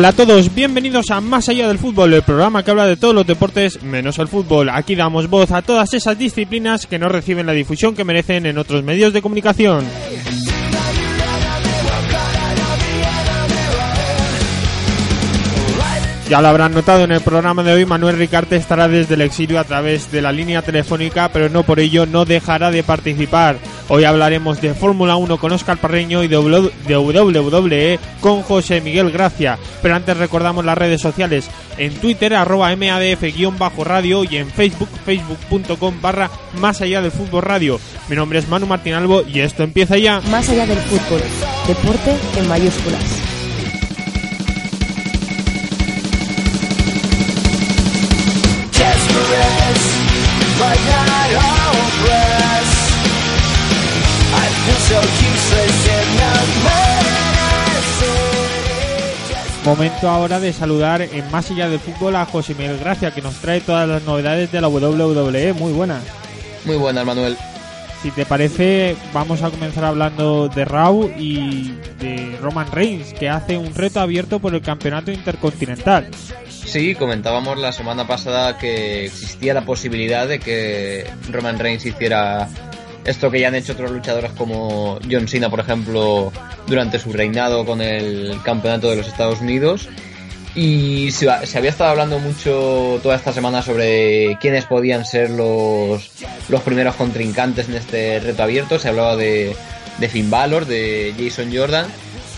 Hola a todos, bienvenidos a Más allá del fútbol, el programa que habla de todos los deportes menos el fútbol. Aquí damos voz a todas esas disciplinas que no reciben la difusión que merecen en otros medios de comunicación. Ya lo habrán notado en el programa de hoy, Manuel Ricarte estará desde el exilio a través de la línea telefónica, pero no por ello no dejará de participar. Hoy hablaremos de Fórmula 1 con Oscar Parreño y de WWE con José Miguel Gracia. Pero antes recordamos las redes sociales en Twitter, arroba MADF-radio y en Facebook, facebook.com barra más allá del fútbol radio. Mi nombre es Manu Martín Albo y esto empieza ya. Más allá del fútbol, deporte en mayúsculas. Momento ahora de saludar en Más allá del fútbol a José Miguel Gracia, que nos trae todas las novedades de la WWE. Muy buenas. Muy buenas, Manuel. Si te parece, vamos a comenzar hablando de Raw y de Roman Reigns, que hace un reto abierto por el campeonato intercontinental. Sí, comentábamos la semana pasada que existía la posibilidad de que Roman Reigns hiciera esto que ya han hecho otros luchadores como John Cena, por ejemplo, durante su reinado con el campeonato de los Estados Unidos. Y se, había estado hablando mucho toda esta semana sobre quiénes podían ser los, los primeros contrincantes en este reto abierto. Se hablaba de, de Finn Balor, de Jason Jordan,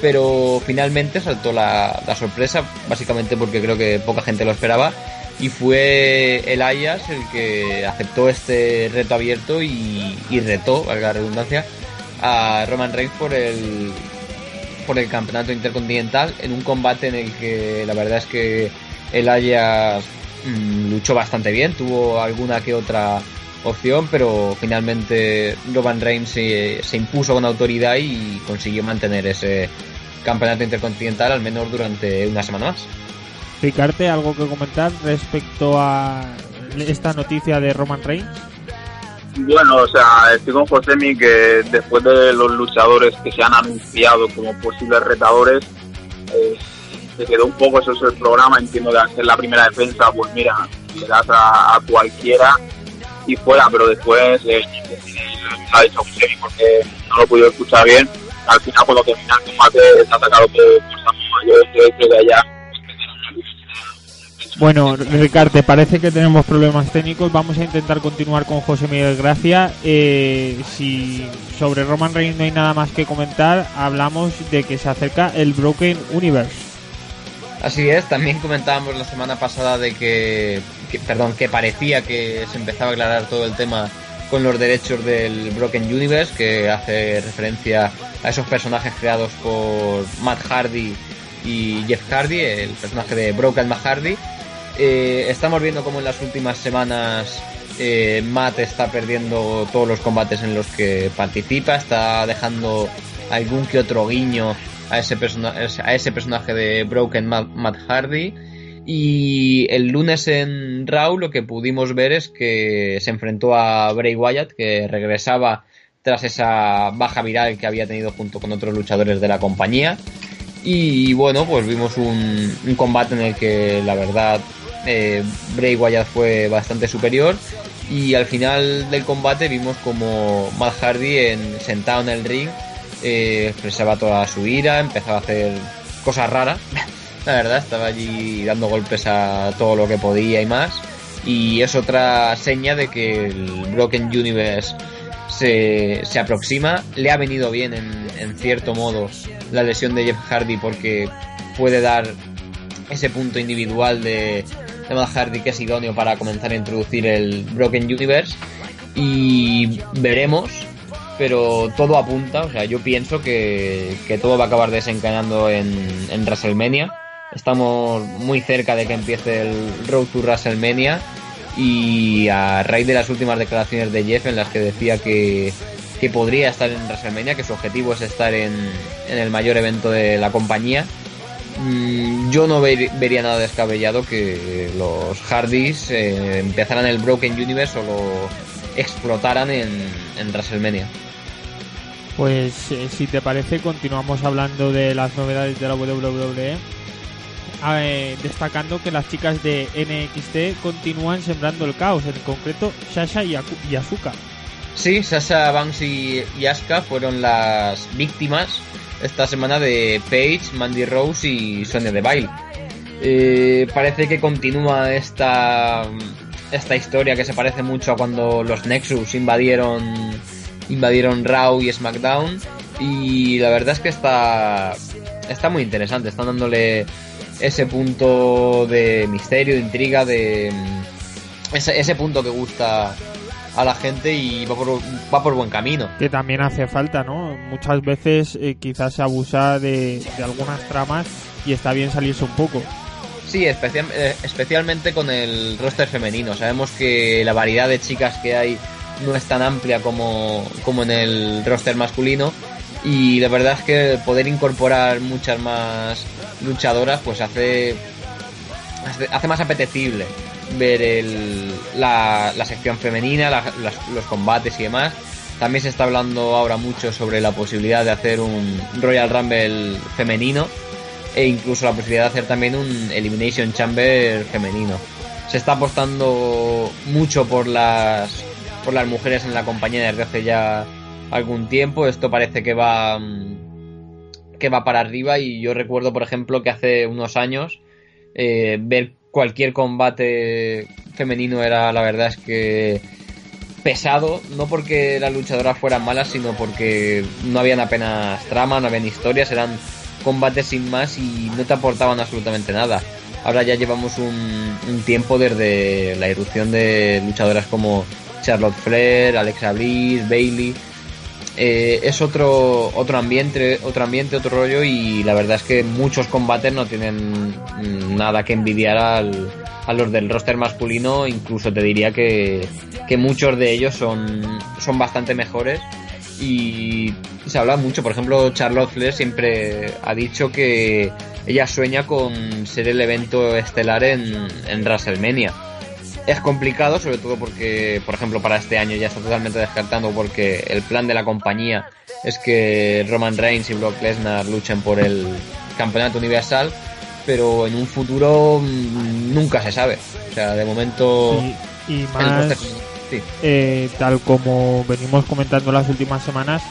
pero finalmente saltó la, la sorpresa, básicamente porque creo que poca gente lo esperaba y fue el Ayas el que aceptó este reto abierto y, retó, valga la redundancia, a Roman Reigns por el por el campeonato intercontinental en un combate en el que la verdad es que el Ayas mm, luchó bastante bien, tuvo alguna que otra opción, pero finalmente Roman Reigns se, se impuso con autoridad y consiguió mantener ese campeonato intercontinental al menos durante una semana más. Ricarte, ¿algo que comentar respecto a esta noticia de Roman Reigns? Bueno, o sea, estoy con Josemi que después de los luchadores que se han anunciado como posibles retadores, eh, se quedó un poco eso es el programa. Entiendo que ser la primera defensa, pues mira, le das a, cualquiera y fuera, pero después eh, ha dicho Josemi porque no lo he podido escuchar bien. Al final, cuando termina el combate, está atacado por, por Yo creo que allá bueno, Ricardo, parece que tenemos problemas técnicos. Vamos a intentar continuar con José Miguel Gracia. Eh, si sobre Roman Reigns no hay nada más que comentar, hablamos de que se acerca el Broken Universe. Así es, también comentábamos la semana pasada de que, perdón, que parecía que se empezaba a aclarar todo el tema con los derechos del Broken Universe, que hace referencia a esos personajes creados por Matt Hardy y Jeff Hardy, el personaje de Broken Matt Hardy, eh, estamos viendo como en las últimas semanas eh, Matt está perdiendo todos los combates en los que participa, está dejando algún que otro guiño a ese, a ese personaje de Broken Matt, Hardy. Y el lunes en Raw lo que pudimos ver es que se enfrentó a Bray Wyatt, que regresaba tras esa baja viral que había tenido junto con otros luchadores de la compañía. Y bueno, pues vimos un combate en el que la verdad eh, Bray Wyatt fue bastante superior y al final del combate vimos como Matt Hardy en, sentado en el ring eh, expresaba toda su ira, empezaba a hacer cosas raras, la verdad, estaba allí dando golpes a todo lo que podía y más. Y es otra seña de que el Broken Universe se, se aproxima, le ha venido bien en, en cierto modo la lesión de Jeff Hardy porque puede dar ese punto individual de, Hardy que es idóneo para comenzar a introducir el Broken Universe y veremos pero todo apunta, o sea, yo pienso que, que todo va a acabar desencadenando en, en WrestleMania. Estamos muy cerca de que empiece el Road to WrestleMania y a raíz de las últimas declaraciones de Jeff en las que decía que, que podría estar en WrestleMania, que su objetivo es estar en, en el mayor evento de la compañía, yo no ver- vería nada descabellado que los Hardys eh, empezaran el Broken Universe o lo explotaran en, en WrestleMania. Pues eh, si te parece, continuamos hablando de las novedades de la WWE. eh, destacando que las chicas de NXT continúan sembrando el caos, en concreto Sasha y, Aku- y Asuka. Sí, Sasha Banks y, y Asuka fueron las víctimas esta semana de Paige, Mandy Rose y Sonya Deville. Eh, parece que continúa esta, esta historia que se parece mucho a cuando los Nexus invadieron invadieron Raw y SmackDown y la verdad es que está está muy interesante, están dándole ese punto de misterio, de intriga, de ese punto que gusta a la gente y va por, va por buen camino. que también hace falta, ¿no? Muchas veces eh, quizás se abusa de, de algunas tramas y está bien salirse un poco. Sí, especial- eh, especialmente con el roster femenino. Sabemos que la variedad de chicas que hay no es tan amplia como, como en el roster masculino. Y la verdad es que poder incorporar muchas más luchadoras pues hace, hace, hace más apetecible ver el, la, la sección femenina, los combates y demás. También se está hablando ahora mucho sobre la posibilidad de hacer un Royal Rumble femenino e incluso la posibilidad de hacer también un Elimination Chamber femenino. Se está apostando mucho por las por las mujeres en la compañía desde hace ya algún tiempo. Esto parece que va que va para arriba y yo recuerdo, por ejemplo, que hace unos años eh, ver cualquier combate femenino era la verdad es que pesado, no porque las luchadoras fueran malas, sino porque no habían apenas trama, no habían historias, eran combates sin más y no te aportaban absolutamente nada. Ahora ya llevamos un, un tiempo desde la irrupción de luchadoras como Charlotte Flair, Alexa Bliss, Bailey. Eh, es otro otro ambiente, otro ambiente, otro rollo y la verdad es que muchos combates no tienen mm, nada que envidiar al, a los del roster masculino, incluso te diría que, que muchos de ellos son, son bastante mejores y se habla mucho, por ejemplo, Charlotte Flair siempre ha dicho que ella sueña con ser el evento estelar en, en WrestleMania. Es complicado, sobre todo porque, por ejemplo, para este año ya está totalmente descartando porque el plan de la compañía es que Roman Reigns y Brock Lesnar luchen por el campeonato universal, pero en un futuro mm, nunca se sabe. O sea, de momento Y, y más, sí. eh, tal como venimos comentando las últimas semanas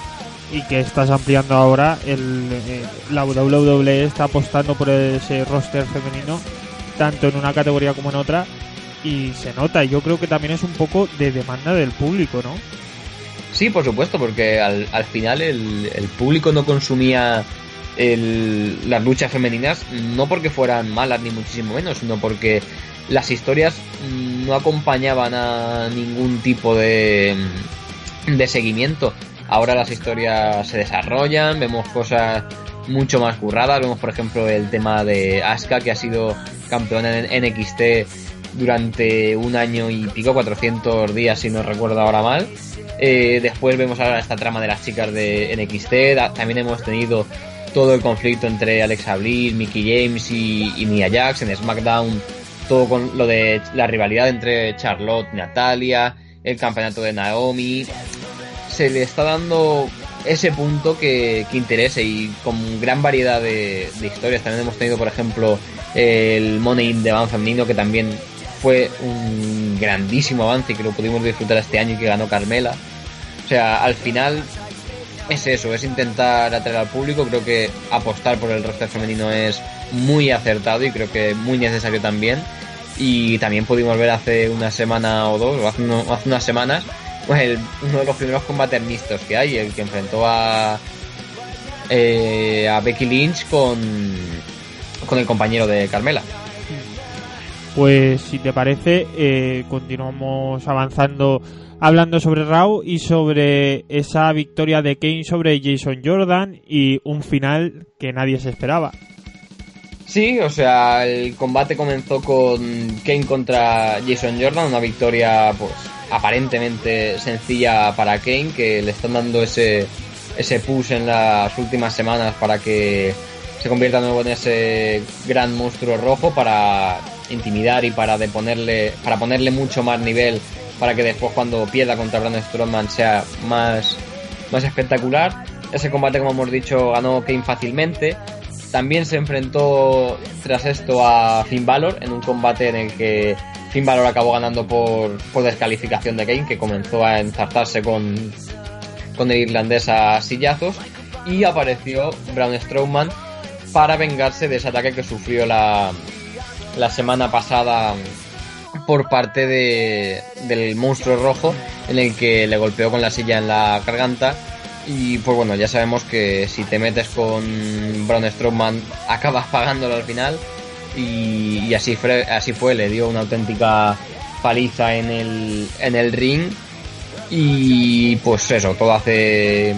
y que estás ampliando ahora, el, eh, la WWE está apostando por ese roster femenino, tanto en una categoría como en otra, y se nota. Yo creo que también es un poco de demanda del público, ¿no? Sí, por supuesto, porque al, al final el, el público no consumía el- las luchas femeninas no porque fueran malas ni muchísimo menos, sino porque las historias no acompañaban a ningún tipo de, de seguimiento. Ahora las historias se desarrollan, vemos cosas mucho más curradas, vemos por ejemplo el tema de Asuka que ha sido campeona en NXT durante un año y pico, 400 días si no recuerdo ahora mal. Eh, después vemos ahora esta trama de las chicas de NXT. También hemos tenido todo el conflicto entre Alexa Bliss, Mickey James y, y Nia Jax en SmackDown. Todo con lo de la rivalidad entre Charlotte y Natalia, el campeonato de Naomi. Se le está dando ese punto que, que interese y con gran variedad de, de historias. También hemos tenido, por ejemplo, el Money in the Bank femenino que también fue un grandísimo avance que lo pudimos disfrutar este año y que ganó Carmela. O sea, al final es eso, es intentar atraer al público. Creo que apostar por el roster femenino es muy acertado y creo que muy necesario también. Y también pudimos ver hace una semana o dos, o hace, unas semanas, pues uno de los primeros combates mixtos que hay, el que enfrentó a, eh, a Becky Lynch con, con el compañero de Carmela. Pues si te parece, eh, continuamos avanzando hablando sobre Raw y sobre esa victoria de Kane sobre Jason Jordan y un final que nadie se esperaba. Sí, o sea, el combate comenzó con Kane contra Jason Jordan, una victoria pues aparentemente sencilla para Kane, que le están dando ese, ese push en las últimas semanas para que se convierta de nuevo en ese gran monstruo rojo para intimidar y para ponerle, para ponerle mucho más nivel para que después cuando pierda contra Braun Strowman sea más, más espectacular. Ese combate, como hemos dicho, ganó Kane fácilmente. También se enfrentó tras esto a Finn Balor en un combate en el que Finn Balor acabó ganando por, por descalificación de Kane, que comenzó a enzartarse con, con el irlandés a sillazos. Y apareció Braun Strowman para vengarse de ese ataque que sufrió la, la semana pasada por parte de, del monstruo rojo en el que le golpeó con la silla en la garganta. Y pues bueno ya sabemos que si te metes con Braun Strowman acabas pagándolo al final. Y, así fue así fue le dio una auténtica paliza en el en el ring. Y pues eso todo hace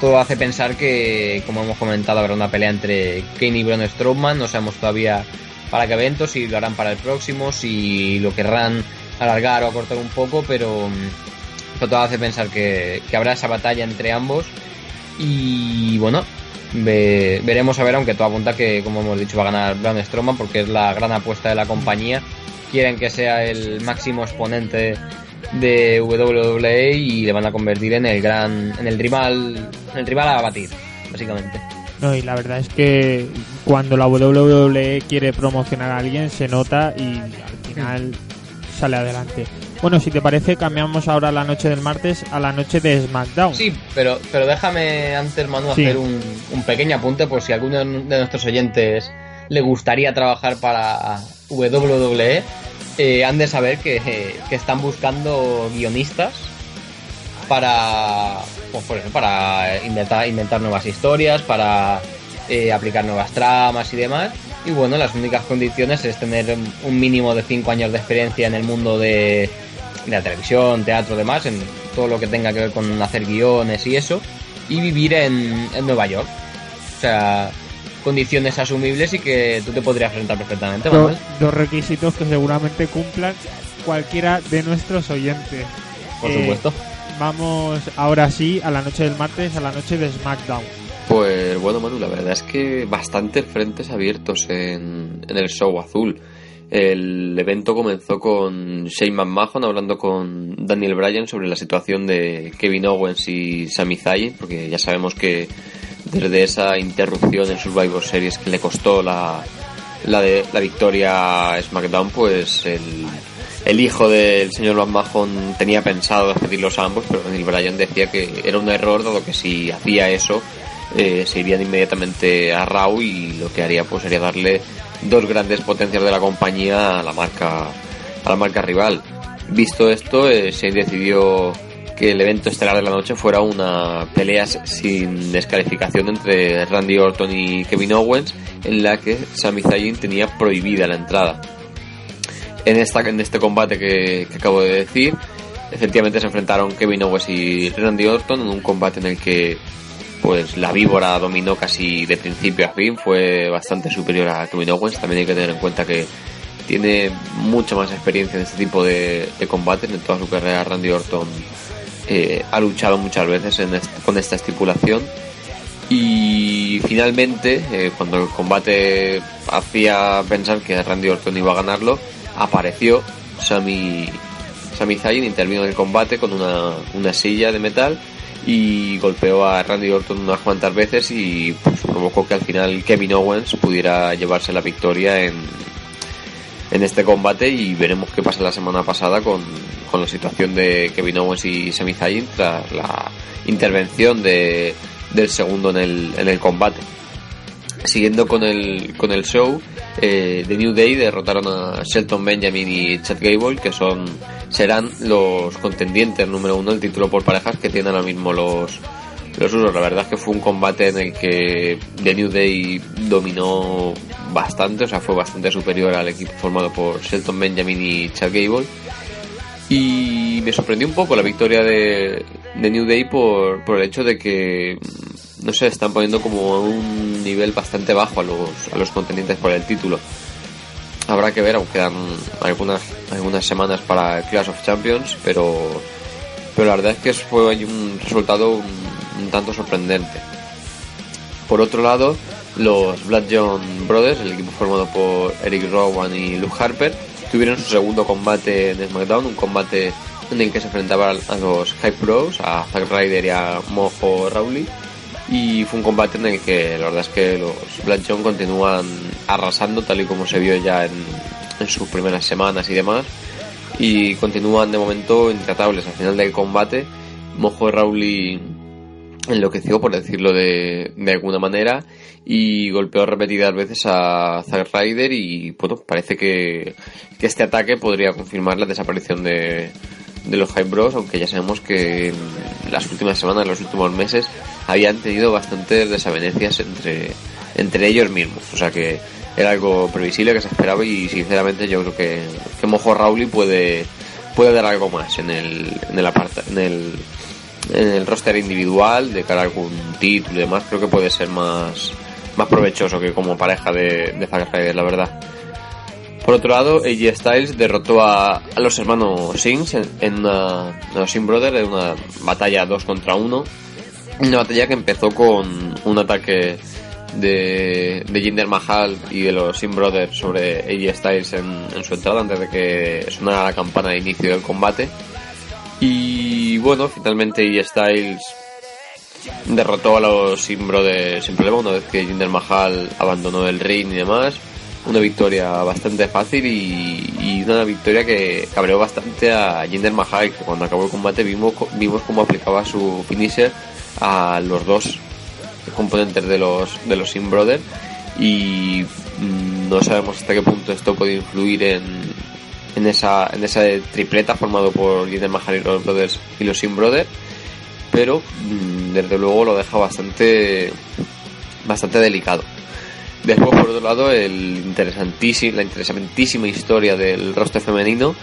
todo hace pensar que como hemos comentado habrá una pelea entre Kane y Braun Strowman. No sabemos todavía para qué eventos, si lo harán para el próximo, si lo querrán alargar o acortar un poco, pero, mm, todo hace pensar que, habrá esa batalla entre ambos. Y bueno, veremos a ver, aunque todo apunta que, como hemos dicho, va a ganar Braun Strowman porque es la gran apuesta de la compañía. Quieren que sea el máximo exponente de WWE y le van a convertir en el gran, en el rival, en el rival a batir, básicamente. No, y la verdad es que cuando la WWE quiere promocionar a alguien se nota y al final sale adelante. Bueno, si te parece, cambiamos ahora la noche del martes a la noche de SmackDown. Sí, pero, pero déjame antes, Manu, hacer un, pequeño apunte por si alguno de nuestros oyentes le gustaría trabajar para WWE. Eh, han de saber que, que están buscando guionistas para, pues, por ejemplo, para inventar, inventar nuevas historias, para eh, aplicar nuevas tramas y demás. Y bueno, las únicas condiciones es tener un mínimo de 5 años de experiencia en el mundo de, la televisión, teatro, demás, en todo lo que tenga que ver con hacer guiones y eso, y vivir en, Nueva York. O sea, condiciones asumibles y que tú te podrías enfrentar perfectamente. Dos, dos requisitos que seguramente cumplan cualquiera de nuestros oyentes. Por supuesto. Vamos ahora sí a la noche del martes, a la noche de SmackDown. Pues bueno, Manu, la verdad es que bastantes frentes abiertos en, el show azul. El evento comenzó con Shane McMahon hablando con Daniel Bryan sobre la situación de Kevin Owens y Sami Zayn, porque ya sabemos que desde esa interrupción en Survivor Series que le costó la, la, de, la victoria a SmackDown, pues el, el hijo del señor Van Mahon tenía pensado despedirlos ambos, pero Daniel Bryan decía que era un error, dado que si hacía eso, eh, se irían inmediatamente a Raw y lo que haría pues sería darle dos grandes potencias de la compañía a la marca, a la marca rival. Visto esto, eh, se decidió que el evento estelar de la noche fuera una pelea sin descalificación entre Randy Orton y Kevin Owens, en la que Sami Zayn tenía prohibida la entrada en, esta, en este combate que, acabo de decir. Efectivamente se enfrentaron Kevin Owens y Randy Orton en un combate en el que pues la víbora dominó casi de principio a fin, fue bastante superior a Kevin Owens. También hay que tener en cuenta que tiene mucha más experiencia en este tipo de, combates. En toda su carrera Randy Orton eh, ha luchado muchas veces con esta estipulación. Y finalmente, eh, cuando el combate hacía pensar que Randy Orton iba a ganarlo, apareció Sami, Sami Zayn, intervino en el combate con una, una silla de metal y golpeó a Randy Orton unas cuantas veces y pues, provocó que al final Kevin Owens pudiera llevarse la victoria en, en este combate y veremos qué pasa la semana pasada con, con la situación de Kevin Owens y Sami Zayn tras la intervención de, del segundo en el, en el combate. Siguiendo con el, con el show, eh, The New Day derrotaron a Shelton Benjamin y Chad Gable, que son serán los contendientes número uno del título por parejas que tienen ahora mismo los, los usos. La verdad es que fue un combate en el que The New Day dominó bastante, o sea, fue bastante superior al equipo formado por Shelton Benjamin y Chad Gable. Y me sorprendió un poco la victoria de, de New Day por, por el hecho de que, no sé, están poniendo como un nivel bastante bajo a los, a los contendientes por el título. Habrá que ver, aunque quedan algunas, algunas semanas para Clash of Champions, pero, pero la verdad es que fue un resultado un, tanto sorprendente. Por otro lado, los Blood John Brothers, el equipo formado por Eric Rowan y Luke Harper, tuvieron su segundo combate en SmackDown, un combate en el que se enfrentaban a los High Pros, a Zack Ryder y a Mojo Rawley. Y fue un combate en el que la verdad es que los John continúan arrasando, tal y como se vio ya en, en sus primeras semanas y demás. Y continúan de momento intratables. Al final del combate, Mojo Rawley enloqueció, por decirlo de, de alguna manera, y golpeó repetidas veces a Zack Ryder y bueno, parece que, que este ataque podría confirmar la desaparición de, de los Hype Bros, aunque ya sabemos que las últimas semanas, los últimos meses, habían tenido bastantes desavenencias entre, entre ellos mismos. O sea que era algo previsible que se esperaba y sinceramente yo creo que, que Mojo Rowley puede, puede dar algo más en el, en el en el, en el roster individual de cara a algún título y demás. Creo que puede ser más, más provechoso que como pareja de, de Zack la verdad. Por otro lado, AJ Styles derrotó a, los hermanos Sings en, una, los Singh Brothers en una batalla 2 contra 1. Una batalla que empezó con un ataque de, de Jinder Mahal y de los Singh Brothers sobre AJ Styles en, su entrada antes de que sonara la campana de inicio del combate. Y bueno, finalmente AJ Styles derrotó a los Singh Brothers sin problema una vez que Jinder Mahal abandonó el ring y demás una victoria bastante fácil y, una victoria que cabreó bastante a Jinder Mahal, que cuando acabó el combate vimos, vimos cómo aplicaba su finisher a los dos componentes de los, de los Sim Brothers y mm, no sabemos hasta qué punto esto puede influir en, en esa, en esa tripleta formado por Jinder Mahal y los Brothers y los Sim Brothers pero mm, desde luego lo deja bastante bastante delicado Después, por otro lado, el interesantísimo, la interesantísima historia del roster femenino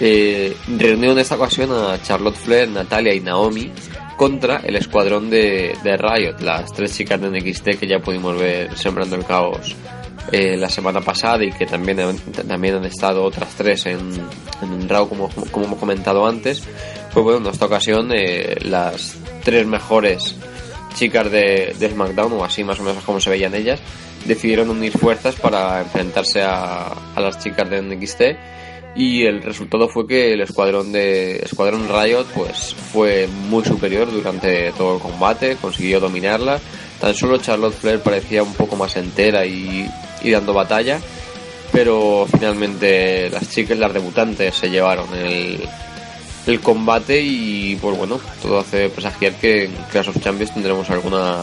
eh, reunió en esta ocasión a Charlotte Flair, Natalia y Naomi contra el escuadrón de, de Riot, las tres chicas de NXT que ya pudimos ver sembrando el caos eh, la semana pasada y que también, también han estado otras tres en, en Raw como, como hemos comentado antes. Pues bueno, en esta ocasión eh, las tres mejores chicas de, de SmackDown, o así más o menos como se veían ellas, decidieron unir fuerzas para enfrentarse a, las chicas de NXT y el resultado fue que el escuadrón de escuadrón Riot pues fue muy superior durante todo el combate consiguió dominarla. Tan solo Charlotte Flair parecía un poco más entera y, dando batalla pero finalmente las chicas las debutantes se llevaron el, el combate y pues bueno todo hace presagiar que en Clash of Champions tendremos alguna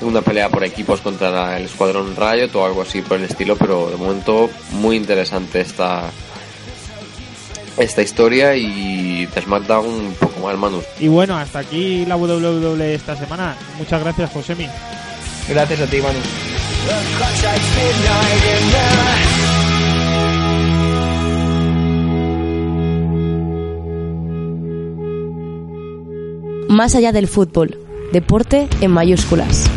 una pelea por equipos contra el Escuadrón Riot o algo así por el estilo, pero de momento muy interesante esta esta historia y de SmackDown un poco más, Manu. Y bueno, hasta aquí la WWE esta semana. Muchas gracias, Josemi. Gracias a ti, Manu. Más allá del fútbol, deporte en mayúsculas.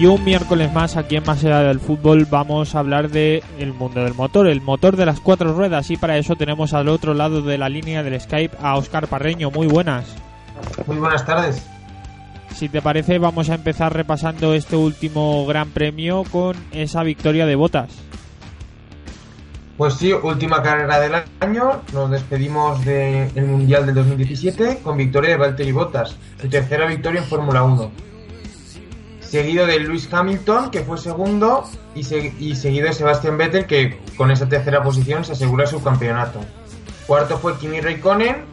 Y un miércoles más aquí en Más allá del fútbol vamos a hablar de el mundo del motor, el motor de las cuatro ruedas y para eso tenemos al otro lado de la línea del Skype a Oscar Parreño. Muy buenas. Muy buenas tardes. Si te parece vamos a empezar repasando este último Gran Premio con esa victoria de Botas. Pues sí, última carrera del año, nos despedimos del Mundial del 2017 con victoria de Valtteri Bottas, su tercera victoria en Fórmula 1 seguido de Lewis Hamilton, que fue segundo, y, seguido de Sebastian Vettel, que con esa tercera posición se asegura su campeonato. Cuarto fue Kimi Raikkonen,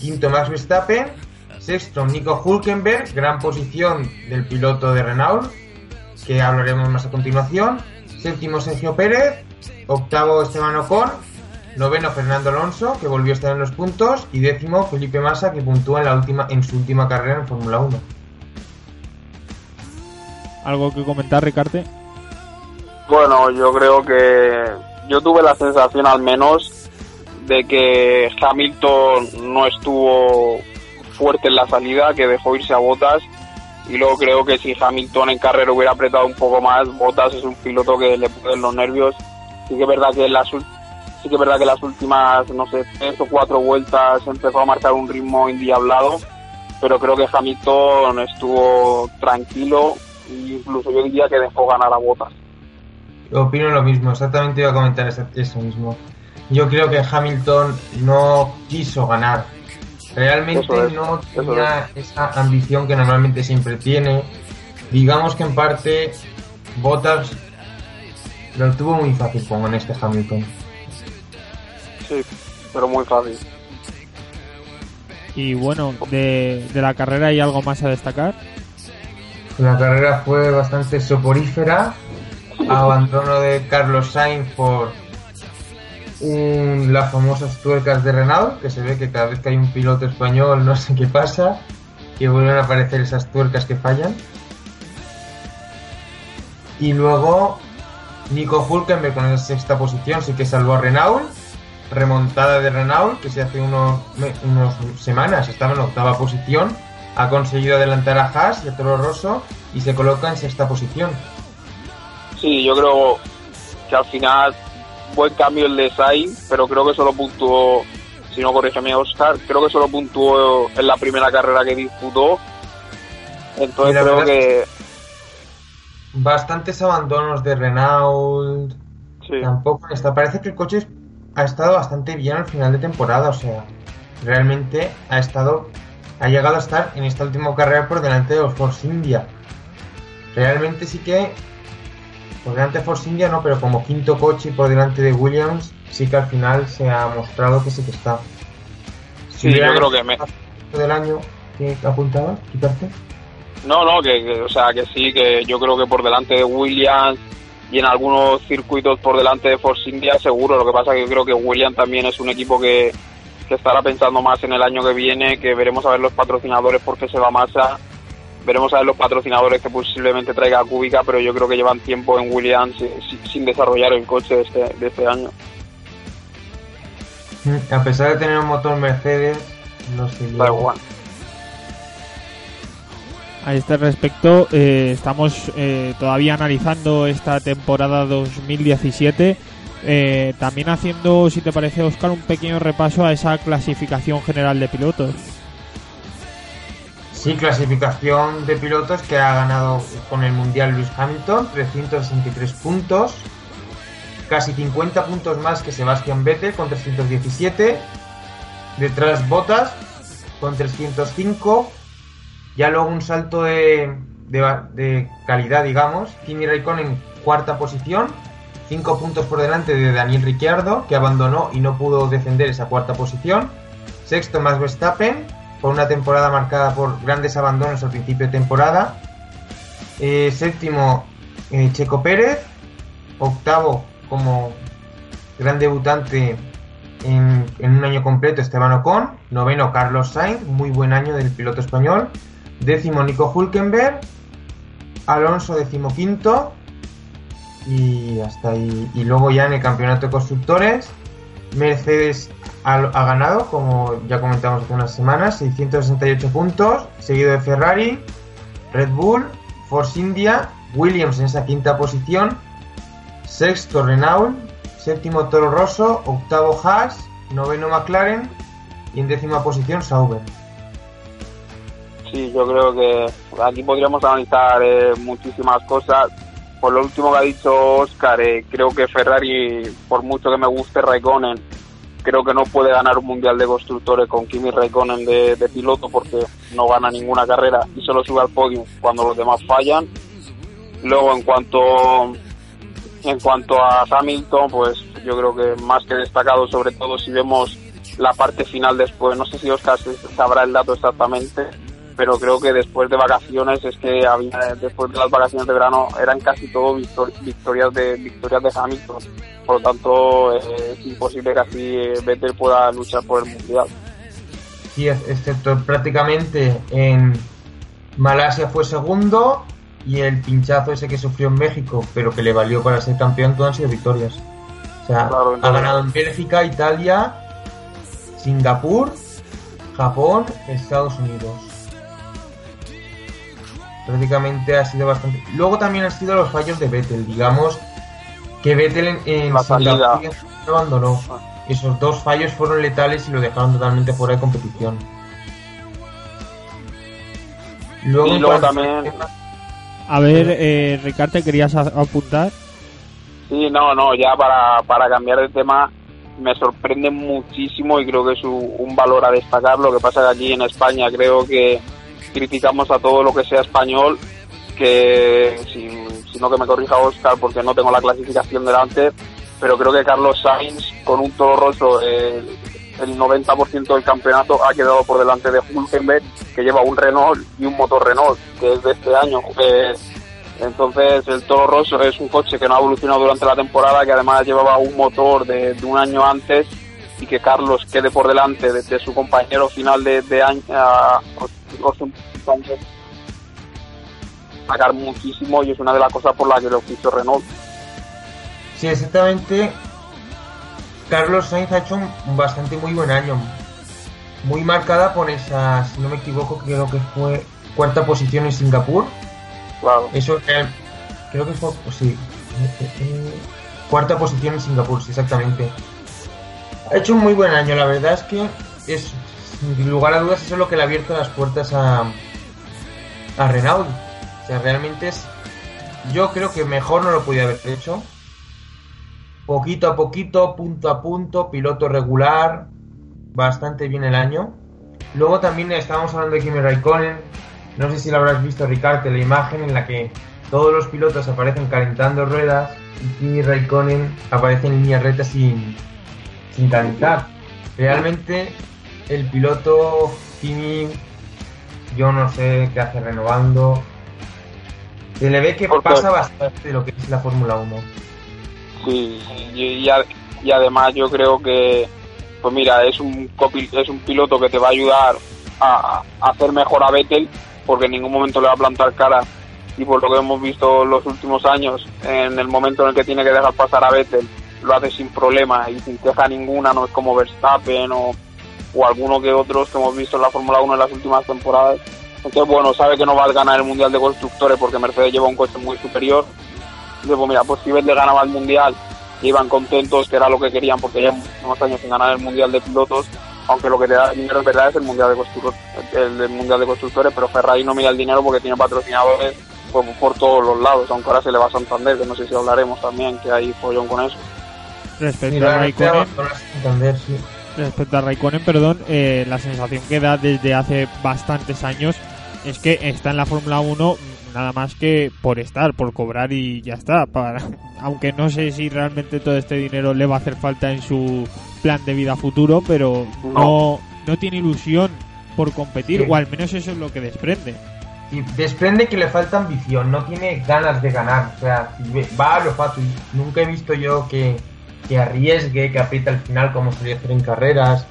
quinto Max Verstappen, sexto Nico Hulkenberg, gran posición del piloto de Renault, que hablaremos más a continuación. Séptimo Sergio Pérez. Octavo Esteban Ocon. Noveno Fernando Alonso, que volvió a estar en los puntos. Y décimo Felipe Massa, que puntúa en, la última, en su última carrera en Fórmula 1. ¿Algo que comentar, Ricarte? Bueno, yo creo que yo tuve la sensación al menos de que Hamilton no estuvo fuerte en la salida, que dejó irse a botas y luego creo que si Hamilton en carrera hubiera apretado un poco más, Botas es un piloto que le pueden los nervios. Sí que es verdad que las sí que es verdad que las últimas, no sé, tres o cuatro vueltas empezó a marcar un ritmo endiablado, pero creo que Hamilton estuvo tranquilo e incluso yo diría que dejó ganar a Botas. Opino lo mismo, exactamente iba a comentar eso mismo. Yo creo que Hamilton no quiso ganar, Realmente no tenía esa ambición que normalmente siempre tiene. Digamos que en parte Bottas lo tuvo muy fácil con este Hamilton. Sí, pero muy fácil. Y bueno, de, de la carrera hay algo más a destacar. La carrera fue bastante soporífera. Abandono de Carlos Sainz por las famosas tuercas de Renault, que se ve que cada vez que hay un piloto español no sé qué pasa, que vuelven a aparecer esas tuercas que fallan. Y luego Nico Hulkenberg con la sexta posición sí que salvó a Renault. Remontada de Renault, que se hace unos, unos semanas estaba en octava posición. Ha conseguido adelantar a Haas y a Toro Rosso y se coloca en sexta posición. Sí, yo creo que al final buen cambio el de Sainz, pero creo que solo puntuó, si no corrígeme Oscar, creo que solo puntuó en la primera carrera que disputó. Entonces creo que... Bastantes abandonos de Renault. Tampoco está. Parece que el coche ha estado bastante bien al final de temporada. O sea, realmente ha estado. Ha llegado a estar en esta última carrera por delante de los Force India. Realmente sí que por delante de Force India no, pero como quinto coche por delante de Williams, sí que al final se ha mostrado que sí que está. sí, yo creo que me... del año que apuntaba, quitarte. No, no, que, o sea, que sí, que yo creo que por delante de Williams y en algunos circuitos por delante de Force India seguro. Lo que pasa es que yo creo que Williams también es un equipo que, que estará pensando más en el año que viene, que veremos a ver los patrocinadores porque se va más a Veremos a ver los patrocinadores que posiblemente traiga a Kubica, pero yo creo que llevan tiempo en Williams sin, desarrollar el coche de este, de este año. A pesar de tener un motor Mercedes, no sé. Da igual. A este respecto, eh, estamos eh, todavía analizando esta temporada 2017. Eh, también haciendo, si te parece, Oscar, un pequeño repaso a esa clasificación general de pilotos. Sí, clasificación de pilotos que ha ganado con el Mundial Luis Hamilton, 363 puntos, casi 50 puntos más que Sebastian Vettel con 317, detrás Bottas con 305, ya luego un salto de, de, calidad, digamos, Kimi Raikkonen en cuarta posición, 5 puntos por delante de Daniel Ricciardo, que abandonó y no pudo defender esa cuarta posición, sexto más Verstappen, por una temporada marcada por grandes abandonos al principio de temporada. Eh, séptimo, eh, Checo Pérez. Octavo, como gran debutante en, un año completo, Esteban Ocon. Noveno, Carlos Sainz, muy buen año del piloto español. Décimo, Nico Hulkenberg. Alonso, decimoquinto. Y hasta ahí. Y luego ya en el campeonato de constructores, Mercedes ha, ganado, como ya comentamos hace unas semanas, 668 puntos, seguido de Ferrari, Red Bull, Force India, Williams en esa quinta posición, sexto Renault, séptimo Toro Rosso, octavo Haas, noveno McLaren y en décima posición Sauber. Sí, yo creo que aquí podríamos analizar eh, muchísimas cosas. Por lo último que ha dicho Oscar, eh, creo que Ferrari, por mucho que me guste Raikkonen, creo que no puede ganar un mundial de constructores con Kimi Raikkonen de, piloto porque no gana ninguna carrera y solo sube al podio cuando los demás fallan. Luego en cuanto en cuanto a Hamilton, pues yo creo que más que destacado, sobre todo si vemos la parte final después. No sé si Oscar sabrá el dato exactamente, pero creo que después de vacaciones es que había después de las vacaciones de verano eran casi todo victorias de victorias de Hamilton. Por lo tanto eh, es imposible que así eh, Vettel pueda luchar por el mundial. Sí excepto prácticamente en Malasia fue segundo y el pinchazo ese que sufrió en México pero que le valió para ser campeón todas han sido victorias. O sea ha ganado en Bélgica Italia Singapur Japón Estados Unidos prácticamente ha sido bastante. Luego también han sido los fallos de Vettel, digamos que Vettel en, en la salida abandonó. Esos dos fallos fueron letales y lo dejaron totalmente fuera de competición. Luego, y luego también. A ver, eh, Ricardo, ¿querías apuntar? Sí, no, no, ya para, para cambiar de tema, me sorprende muchísimo y creo que es un, un valor a destacar. Lo que pasa que aquí en España creo que criticamos a todo lo que sea español, que si, no que me corrija Oscar porque no tengo la clasificación delante, pero creo que Carlos Sainz con un toro rosso el 90% del campeonato ha quedado por delante de Hulkenberg que lleva un Renault y un motor Renault que es de este año. entonces el Toro Rosso es un coche que no ha evolucionado durante la temporada, que además llevaba un motor de, un año antes y que Carlos quede por delante de, su compañero final de, de año, sacar muchísimo y es una de las cosas por las que lo quiso Renault. Sí, exactamente. Carlos Sainz ha hecho un bastante muy buen año. Muy marcada por esa, si no me equivoco, creo que fue cuarta posición en Singapur. Claro. Eso creo que fue, pues sí, cuarta posición en Singapur, sí, exactamente. Ha hecho un muy buen año, la verdad es que es, sin lugar a dudas, eso es lo que le ha abierto las puertas a, a Renault. O sea, realmente es. Yo creo que mejor no lo podía haber hecho. Poquito a poquito, punto a punto, piloto regular, bastante bien el año. Luego también estábamos hablando de Kimi Raikkonen. No sé si lo habrás visto, Ricardo, la imagen en la que todos los pilotos aparecen calentando ruedas y Kimi Raikkonen aparece en línea recta sin, sin calentar. Realmente el piloto Kimi yo no sé qué hace renovando. Se le ve que pasa bastante lo que es la Fórmula 1. Sí, y, y, además yo creo que, pues mira, es un, es un piloto que te va a ayudar a, hacer mejor a Vettel, porque en ningún momento le va a plantar cara. Y por lo que hemos visto los últimos años, en el momento en el que tiene que dejar pasar a Vettel, lo hace sin problema y sin queja ninguna, no es como Verstappen o o alguno que otros que hemos visto en la Fórmula 1 en las últimas temporadas. Entonces, bueno, sabe que no va a ganar el Mundial de Constructores porque Mercedes lleva un coche muy superior. Entonces, pues mira, pues si le ganaba el Mundial y iban contentos, que era lo que querían porque llevan unos años sin ganar el Mundial de Pilotos, aunque lo que te da dinero en verdad es el Mundial de Constructores, el, Mundial de Constructores, pero Ferrari no mira el dinero porque tiene patrocinadores pues, por todos los lados, aunque ahora se le va a Santander, que no sé si hablaremos también, que hay follón con eso. Respecto a Raikkonen, respecto a Raikkonen, perdón, eh, la sensación que da desde hace bastantes años es que está en la Fórmula 1 nada más que por estar, por cobrar y ya está. Para, aunque no sé si realmente todo este dinero le va a hacer falta en su plan de vida futuro, pero no, no tiene ilusión por competir, o al menos eso es lo que desprende. Desprende que le falta ambición, no tiene ganas de ganar, o sea, va a lo fácil. Nunca he visto yo que que arriesgue, que aprieta al final como solía hacer en carreras.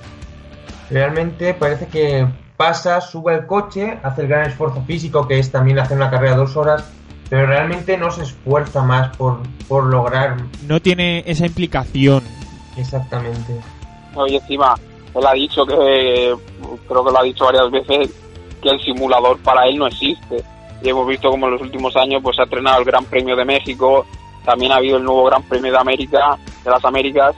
Realmente parece que pasa, sube el coche, hace el gran esfuerzo físico que es también hacer una carrera de dos horas, pero realmente no se esfuerza más por, por lograr. No tiene esa implicación. Exactamente. Oye, encima, él ha dicho que, creo que lo ha dicho varias veces, que el simulador para él no existe. Y hemos visto como en los últimos años pues ha entrenado el Gran Premio de México, también ha habido el nuevo Gran Premio de América, de las Américas,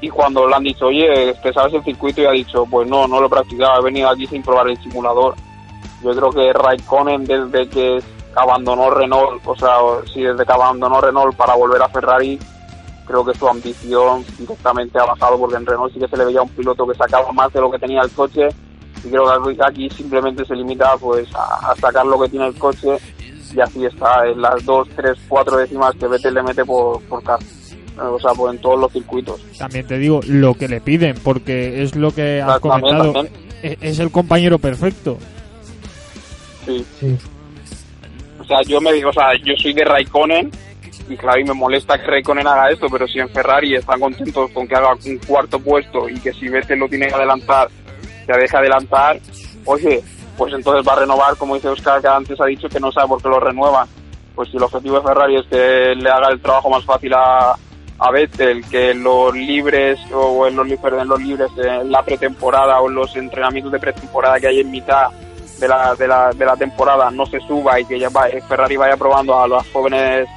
y cuando le han dicho, oye, ¿te sabes el circuito? Y ha dicho, pues no, no lo he practicado, he venido aquí sin probar el simulador. Yo creo que Raikkonen desde que abandonó Renault, o sea, sí, desde que abandonó Renault para volver a Ferrari, creo que su ambición directamente ha bajado porque en Renault sí que se le veía un piloto que sacaba más de lo que tenía el coche y creo que aquí simplemente se limita pues a, sacar lo que tiene el coche y así está en las dos, tres, cuatro décimas que Vettel le mete por, por o sea, pues en todos los circuitos. También te digo lo que le piden, porque es lo que has comentado. E-, es, el compañero perfecto. Sí. Sí. O sea, yo me digo, o sea, yo soy de Raikkonen y claro, y me molesta que Raikkonen haga esto, pero si en Ferrari están contentos con que haga un cuarto puesto y que si Vettel lo tiene que adelantar, se deja adelantar, oye, pues entonces va a renovar, como dice Oscar, que antes ha dicho que no sabe por qué lo renueva. Pues si el objetivo de Ferrari es que le haga el trabajo más fácil a, a Vettel, que los libres o en los, en los libres en la pretemporada o en los entrenamientos de pretemporada que hay en mitad de la, de la, de la temporada no se suba y que ya va- Ferrari vaya probando a las jóvenes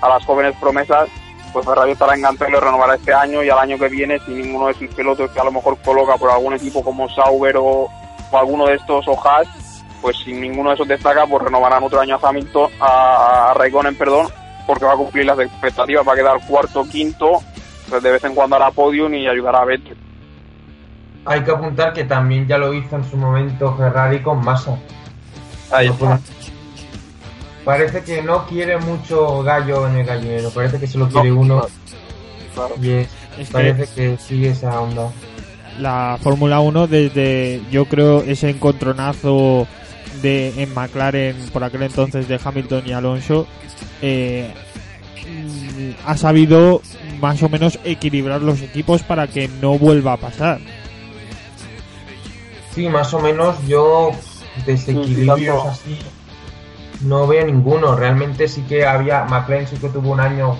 a las jóvenes promesas, pues Ferrari estará encantado y lo renovará este año y al año que viene si ninguno de sus pilotos que a lo mejor coloca por algún equipo como Sauber o, o alguno de estos o Haas, pues si ninguno de esos destaca, pues renovarán otro año a Hamilton, a, a Raikkonen, perdón, porque va a cumplir las expectativas, va a quedar cuarto, quinto, pues de vez en cuando hará podium y ayudará a Vettel. Hay que apuntar que también ya lo hizo en su momento Ferrari con Massa. Ahí está. Parece que no quiere mucho gallo en el gallinero, parece que solo quiere No, uno claro. y es- Es que- parece que sigue esa onda. La Fórmula 1 desde yo creo ese encontronazo de en McLaren por aquel entonces de Hamilton y Alonso eh, ha sabido más o menos equilibrar los equipos para que no vuelva a pasar Sí, más o menos yo desequilibrios así no veo ninguno. Realmente sí que había, McLaren sí que tuvo un año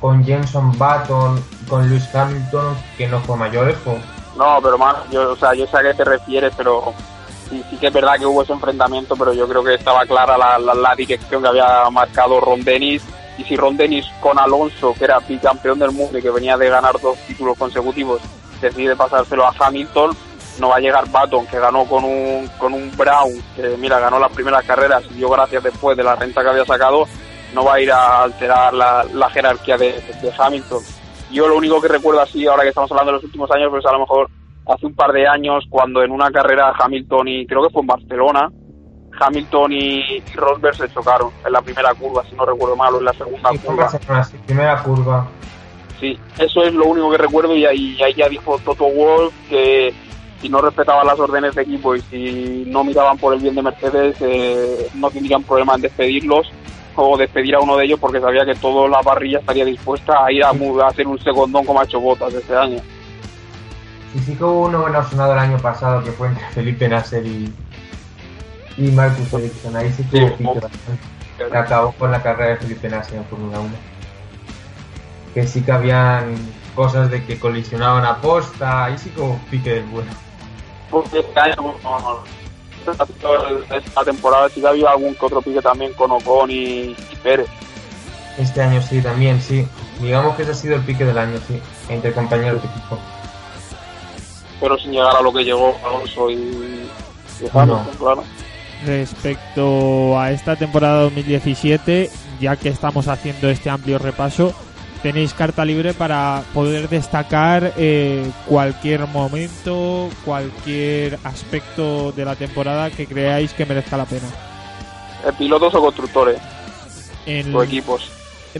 con Jenson Button, con Lewis Hamilton, que no fue mayores, fue No, pero más, yo, o sea, yo sé a qué te refieres, pero sí, sí que es verdad que hubo ese enfrentamiento, pero yo creo que estaba clara la, la, la dirección que había marcado Ron Dennis. Y si Ron Dennis con Alonso, que era bicampeón del mundo y que venía de ganar dos títulos consecutivos, decide pasárselo a Hamilton, no va a llegar Button, que ganó con un, con un Brown, que mira, ganó las primeras carreras y dio gracias después de la renta que había sacado, no va a ir a alterar la, la jerarquía de, de Hamilton. Yo lo único que recuerdo así, ahora que estamos hablando de los últimos años, pues a lo mejor hace un par de años, cuando en una carrera Hamilton y creo que fue en Barcelona, Hamilton y Rosberg se chocaron en la primera curva, si no recuerdo mal, o en la segunda Sí, curva. Primera curva. Sí, eso es lo único que recuerdo y ahí, ahí ya dijo Toto Wolff que si no respetaban las órdenes de equipo y si no miraban por el bien de Mercedes, eh, no tendrían problema en despedirlos o despedir a uno de ellos porque sabía que toda la parrilla estaría dispuesta a ir a, a hacer un segundón como ha hecho Botas este año. Y sí que hubo uno que no ha sonado el año pasado, que fue entre Felipe Nasser y, y Marcus Ericsson. Ahí sí que Sí, acabó con la carrera de Felipe Nasser en Fórmula 1. Que sí que habían cosas de que colisionaban a posta, ahí sí que hubo pique del bueno. Porque este año, esta temporada sí que ha habido algún que otro pique también con Ocon y, y Pérez. Este año sí, también, sí. Digamos que ese ha sido el pique del año, sí, entre compañeros de equipo. pero sin llegar a lo que llegó Alonso y, y Hamilton, claro. respecto a esta temporada 2017 ya que estamos haciendo este amplio repaso tenéis carta libre para poder destacar eh, cualquier momento cualquier aspecto de la temporada que creáis que merezca la pena Eh, ¿Pilotos o constructores En- o equipos?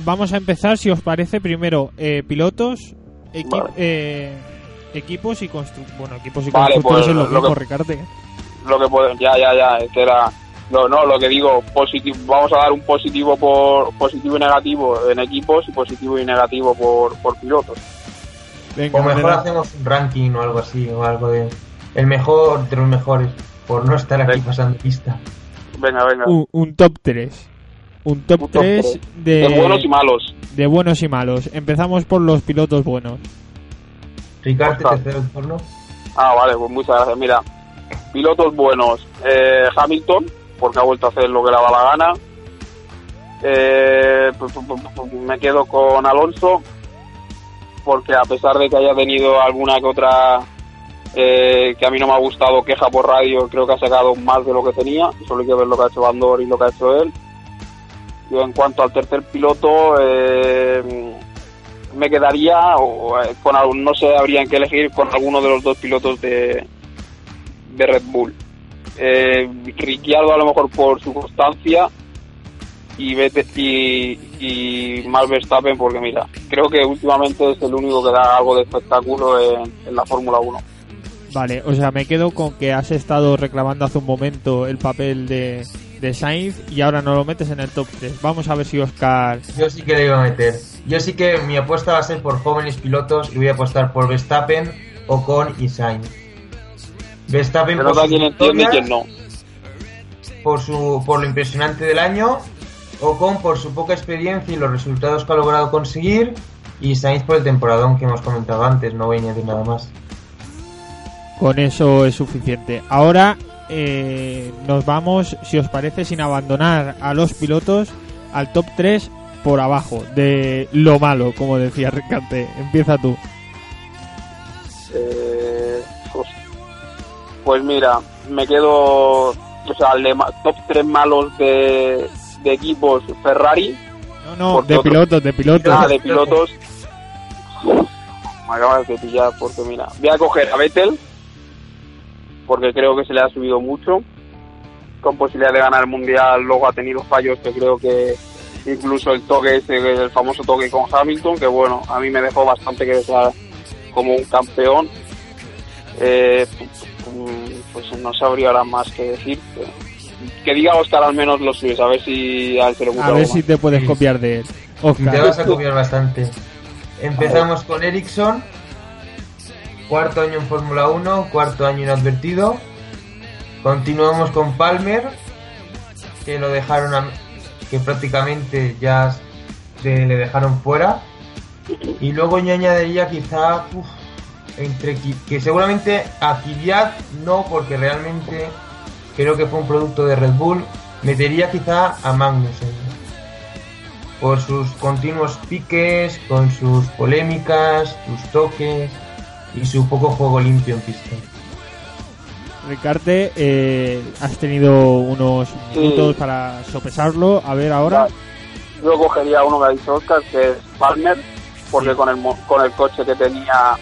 vamos a empezar si os parece primero eh, pilotos equi- Vale. eh, equipos y constru bueno equipos y Vale, constructores pues, es lo lo mismo que- Ricarte Lo que pueden, ya, ya, ya, este era. No, no, lo que digo, positivo, vamos a dar un positivo por positivo y negativo en equipos y positivo y negativo por, por pilotos. Venga, O mejor hacemos un ranking o algo así, o algo de. El mejor de los mejores, por no estar aquí Venga. pasando lista. Venga, venga. un, un top 3 un top Un top 3 tres. de, de buenos y malos. de buenos y malos. Empezamos por los pilotos buenos. Ricardo, tercero el turno. Ah, vale, pues muchas gracias. Mira, pilotos buenos. Eh, Hamilton, porque ha vuelto a hacer lo que le daba la gana. Eh, pu- pu- pu- pu- me quedo con Alonso, porque a pesar de que haya tenido alguna que otra eh, que a mí no me ha gustado queja por radio, creo que ha sacado más de lo que tenía. Solo hay que ver lo que ha hecho Bandor y lo que ha hecho él. Yo en cuanto al tercer piloto, eh, me quedaría o, eh, con no sé habrían que elegir con alguno de los dos pilotos de, de Red Bull eh, Ricciardo a lo mejor por su constancia y y, y Max Verstappen porque mira creo que últimamente es el único que da algo de espectáculo en, en la Fórmula 1 Vale, o sea, me quedo con que has estado reclamando hace un momento el papel de, de Sainz y ahora no lo metes en el top 3. Vamos a ver si Oscar... Yo sí que le iba a meter. Yo sí que mi apuesta va a ser por jóvenes pilotos y voy a apostar por Verstappen, Ocon y Sainz. Verstappen Pero por, entiende no. su, por lo impresionante del año, Ocon por su poca experiencia y los resultados que ha logrado conseguir y Sainz por el temporadón que hemos comentado antes, no voy a añadir nada más. Con eso es suficiente. Ahora eh, nos vamos, si os parece, sin abandonar a los pilotos, al top 3 por abajo, de lo malo, como decía Ricarte. Empieza tú. Eh, pues mira, me quedo. O sea, top 3 malos de, de equipos Ferrari. No, no, de otro- pilotos, de pilotos. Ah, de pilotos. Me acabas de pillar porque mira, voy a coger a Vettel porque creo que se le ha subido mucho con posibilidad de ganar el mundial. Luego ha tenido fallos que creo que incluso el toque ese, el famoso toque con Hamilton, que bueno, a mí me dejó bastante que desear como un campeón. Eh, pues no sabría ahora más que decir. Que diga Oscar al menos los suyos, a ver si a él se le ocurre A ver si más. te puedes copiar de él. Oscar. Te vas a copiar bastante. Empezamos con Ericsson, cuarto año en Fórmula 1, cuarto año inadvertido. Continuamos con Palmer, que lo dejaron a- que prácticamente ya se le dejaron fuera. Y luego yo añadiría quizá uf, entre que seguramente a Kvyat no, porque realmente creo que fue un producto de Red Bull. Metería quizá a Magnussen por sus continuos piques, con sus polémicas, sus toques y su poco juego limpio en pista. Ricarte, eh, has tenido unos Sí. minutos para sopesarlo. A ver ahora. Yo cogería uno que ha dicho Oscar, que es Palmer, porque con el mo- con el coche que tenía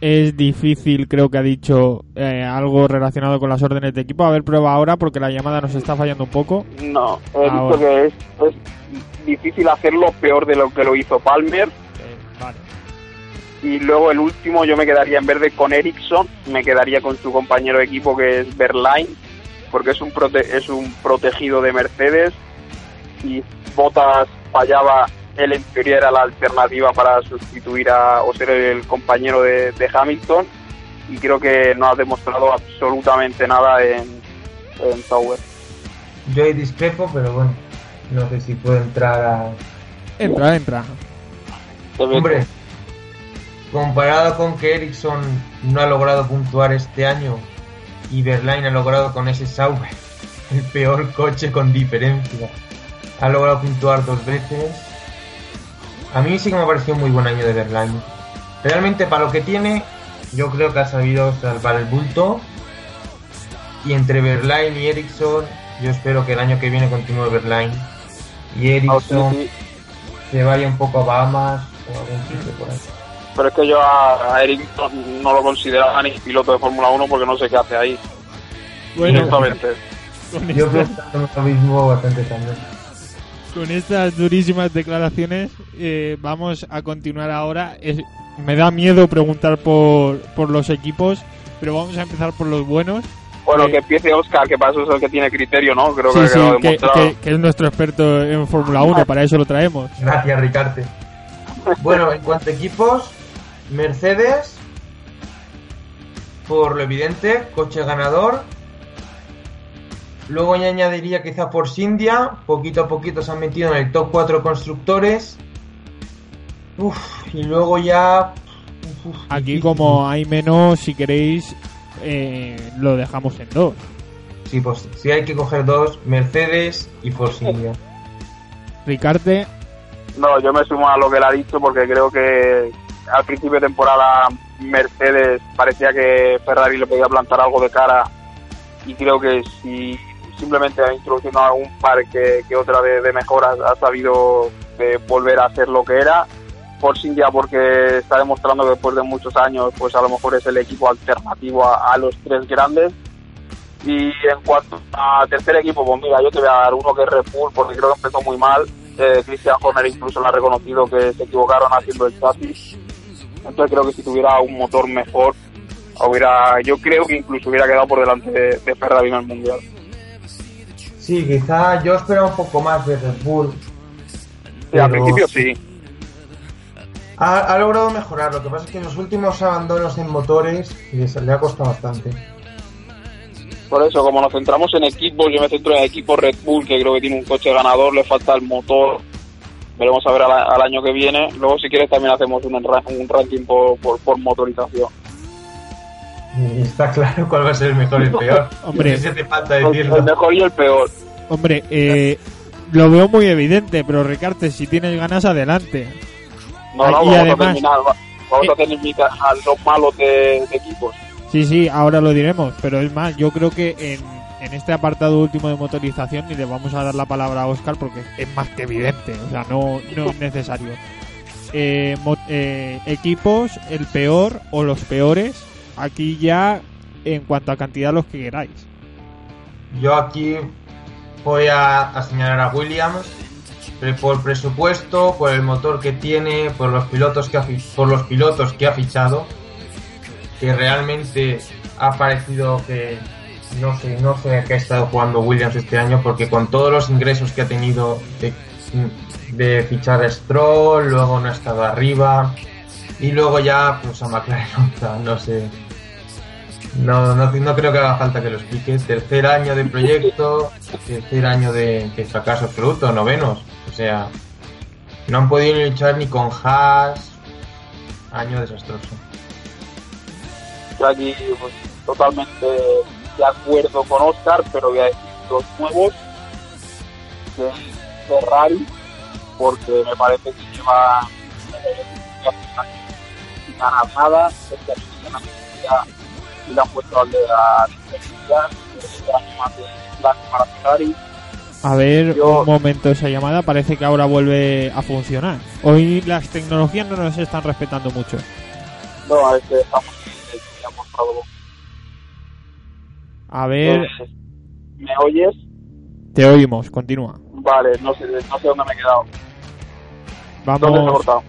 Es difícil, creo que ha dicho eh, algo relacionado con las órdenes de equipo. A ver, prueba ahora porque la llamada nos está fallando un poco. no, he Ahora. dicho que es, es difícil hacerlo peor de lo que lo hizo Palmer. Eh, vale. Y luego el último yo me quedaría en verde con Ericsson, me quedaría con su compañero de equipo que es Berline, porque es un prote- es un protegido de Mercedes y Bottas fallaba, él en teoría era la alternativa para sustituir a o ser el compañero de, de Hamilton y creo que no ha demostrado absolutamente nada en, en Sauber. Yo ahí discrepo, pero bueno, no sé si puedo entrar a... Entra, entra. Hombre, comparado con que Ericsson no ha logrado puntuar este año y Berline ha logrado con ese Sauber el peor coche con diferencia, ha logrado puntuar dos veces. A mí sí que me ha parecido un muy buen año de Berline. Realmente para lo que tiene, yo creo que ha sabido salvar el bulto. Y entre Berline y Ericsson, yo espero que el año que viene continúe Berline. Y sí, Ericsson sí. se vaya un poco a Bahamas o a algún sitio por ahí. Pero es que yo a, a Ericsson no lo consideraba ni piloto de Fórmula 1 porque no sé qué hace ahí. Bueno, Yo esta- preguntándome lo mismo bastante también. Con estas durísimas declaraciones eh, vamos a continuar ahora. Es- me da miedo preguntar por, por los equipos, pero vamos a empezar por los buenos. Bueno, Eh, que empiece Oscar, que para eso es el que tiene criterio, ¿no? Creo Sí, que sí, que es nuestro experto en Fórmula 1, para eso lo traemos. Gracias, Ricarte. Bueno, en cuanto a equipos, Mercedes, por lo evidente, coche ganador. Luego ya añadiría quizá por India, poquito a poquito se han metido en el top 4 constructores. Uf, y luego ya... uf, Aquí difícil. como hay menos, si queréis, eh, lo dejamos en dos. Sí, pues sí hay que coger dos, Mercedes y Force India. Ricarte, No, yo me sumo a lo que él ha dicho porque creo que al principio de temporada Mercedes parecía que Ferrari le podía plantar algo de cara y creo que si simplemente introduciendo algún par que, que otra de, de mejoras ha sabido eh, volver a ser lo que era. Force India porque está demostrando que después de muchos años pues a lo mejor es el equipo alternativo a, a los tres grandes. Y en cuanto a tercer equipo, pues mira, yo te voy a dar uno que es Red Bull porque creo que empezó muy mal. Eh, Christian Horner incluso le ha reconocido que se equivocaron haciendo el chasis. Entonces creo que si tuviera un motor mejor hubiera, yo creo que incluso hubiera quedado por delante de, de Ferrari en el mundial. Sí, quizá yo esperaba un poco más de Red Bull. Sí, al principio sí. Ha, ha logrado mejorar, lo que pasa es que en los últimos abandonos en motores les- le ha costado bastante. Por eso, como nos centramos en equipos, yo me centro en el equipo Red Bull, que creo que tiene un coche ganador, le falta el motor. Veremos a ver al, al año que viene. Luego, si quieres, también hacemos un, un ranking por, por, por motorización. Y está claro cuál va a ser el mejor y el peor. Hombre. No sé si te falta El, decirlo. el mejor y el peor. Hombre, eh, lo veo muy evidente, pero Ricarte, si tienes ganas, adelante. No, no, y vamos además- a terminar. va- Vamos Eh. a terminar a los malos de, de equipos. Sí, sí, ahora lo diremos, pero es más, yo creo que en, en este apartado último de motorización ni le vamos a dar la palabra a Oscar porque es más que evidente, o sea, no, no es necesario. Eh, mo- eh, equipos, el peor o los peores, aquí ya en cuanto a cantidad los que queráis. Yo aquí voy a, señalar a Williams pero por presupuesto, por el motor que tiene, por los pilotos que ha, por los pilotos que ha fichado, que realmente ha parecido que no sé, no sé a qué ha estado jugando Williams este año, porque con todos los ingresos que ha tenido de, fichar a Stroll, luego no ha estado arriba, y luego ya pues a McLaren, no sé. No, no, no creo que haga falta que lo explique. Tercer año de proyecto, tercer año de, fracaso absoluto, novenos. O sea, no han podido luchar ni con Haas. Año desastroso. Yo aquí pues, totalmente de acuerdo con Oscar, pero voy a decir los nuevos de Ferrari, porque me parece que lleva nada, y le han puesto al de la. A ver, Yo- un momento esa llamada, parece que ahora vuelve a funcionar. Hoy las tecnologías no nos están respetando mucho. No, a este estamos. A ver, ¿Me oyes? te oímos, continúa. Vale, no sé, no sé dónde me he quedado. ¿Dónde se ha Vamos. cortado?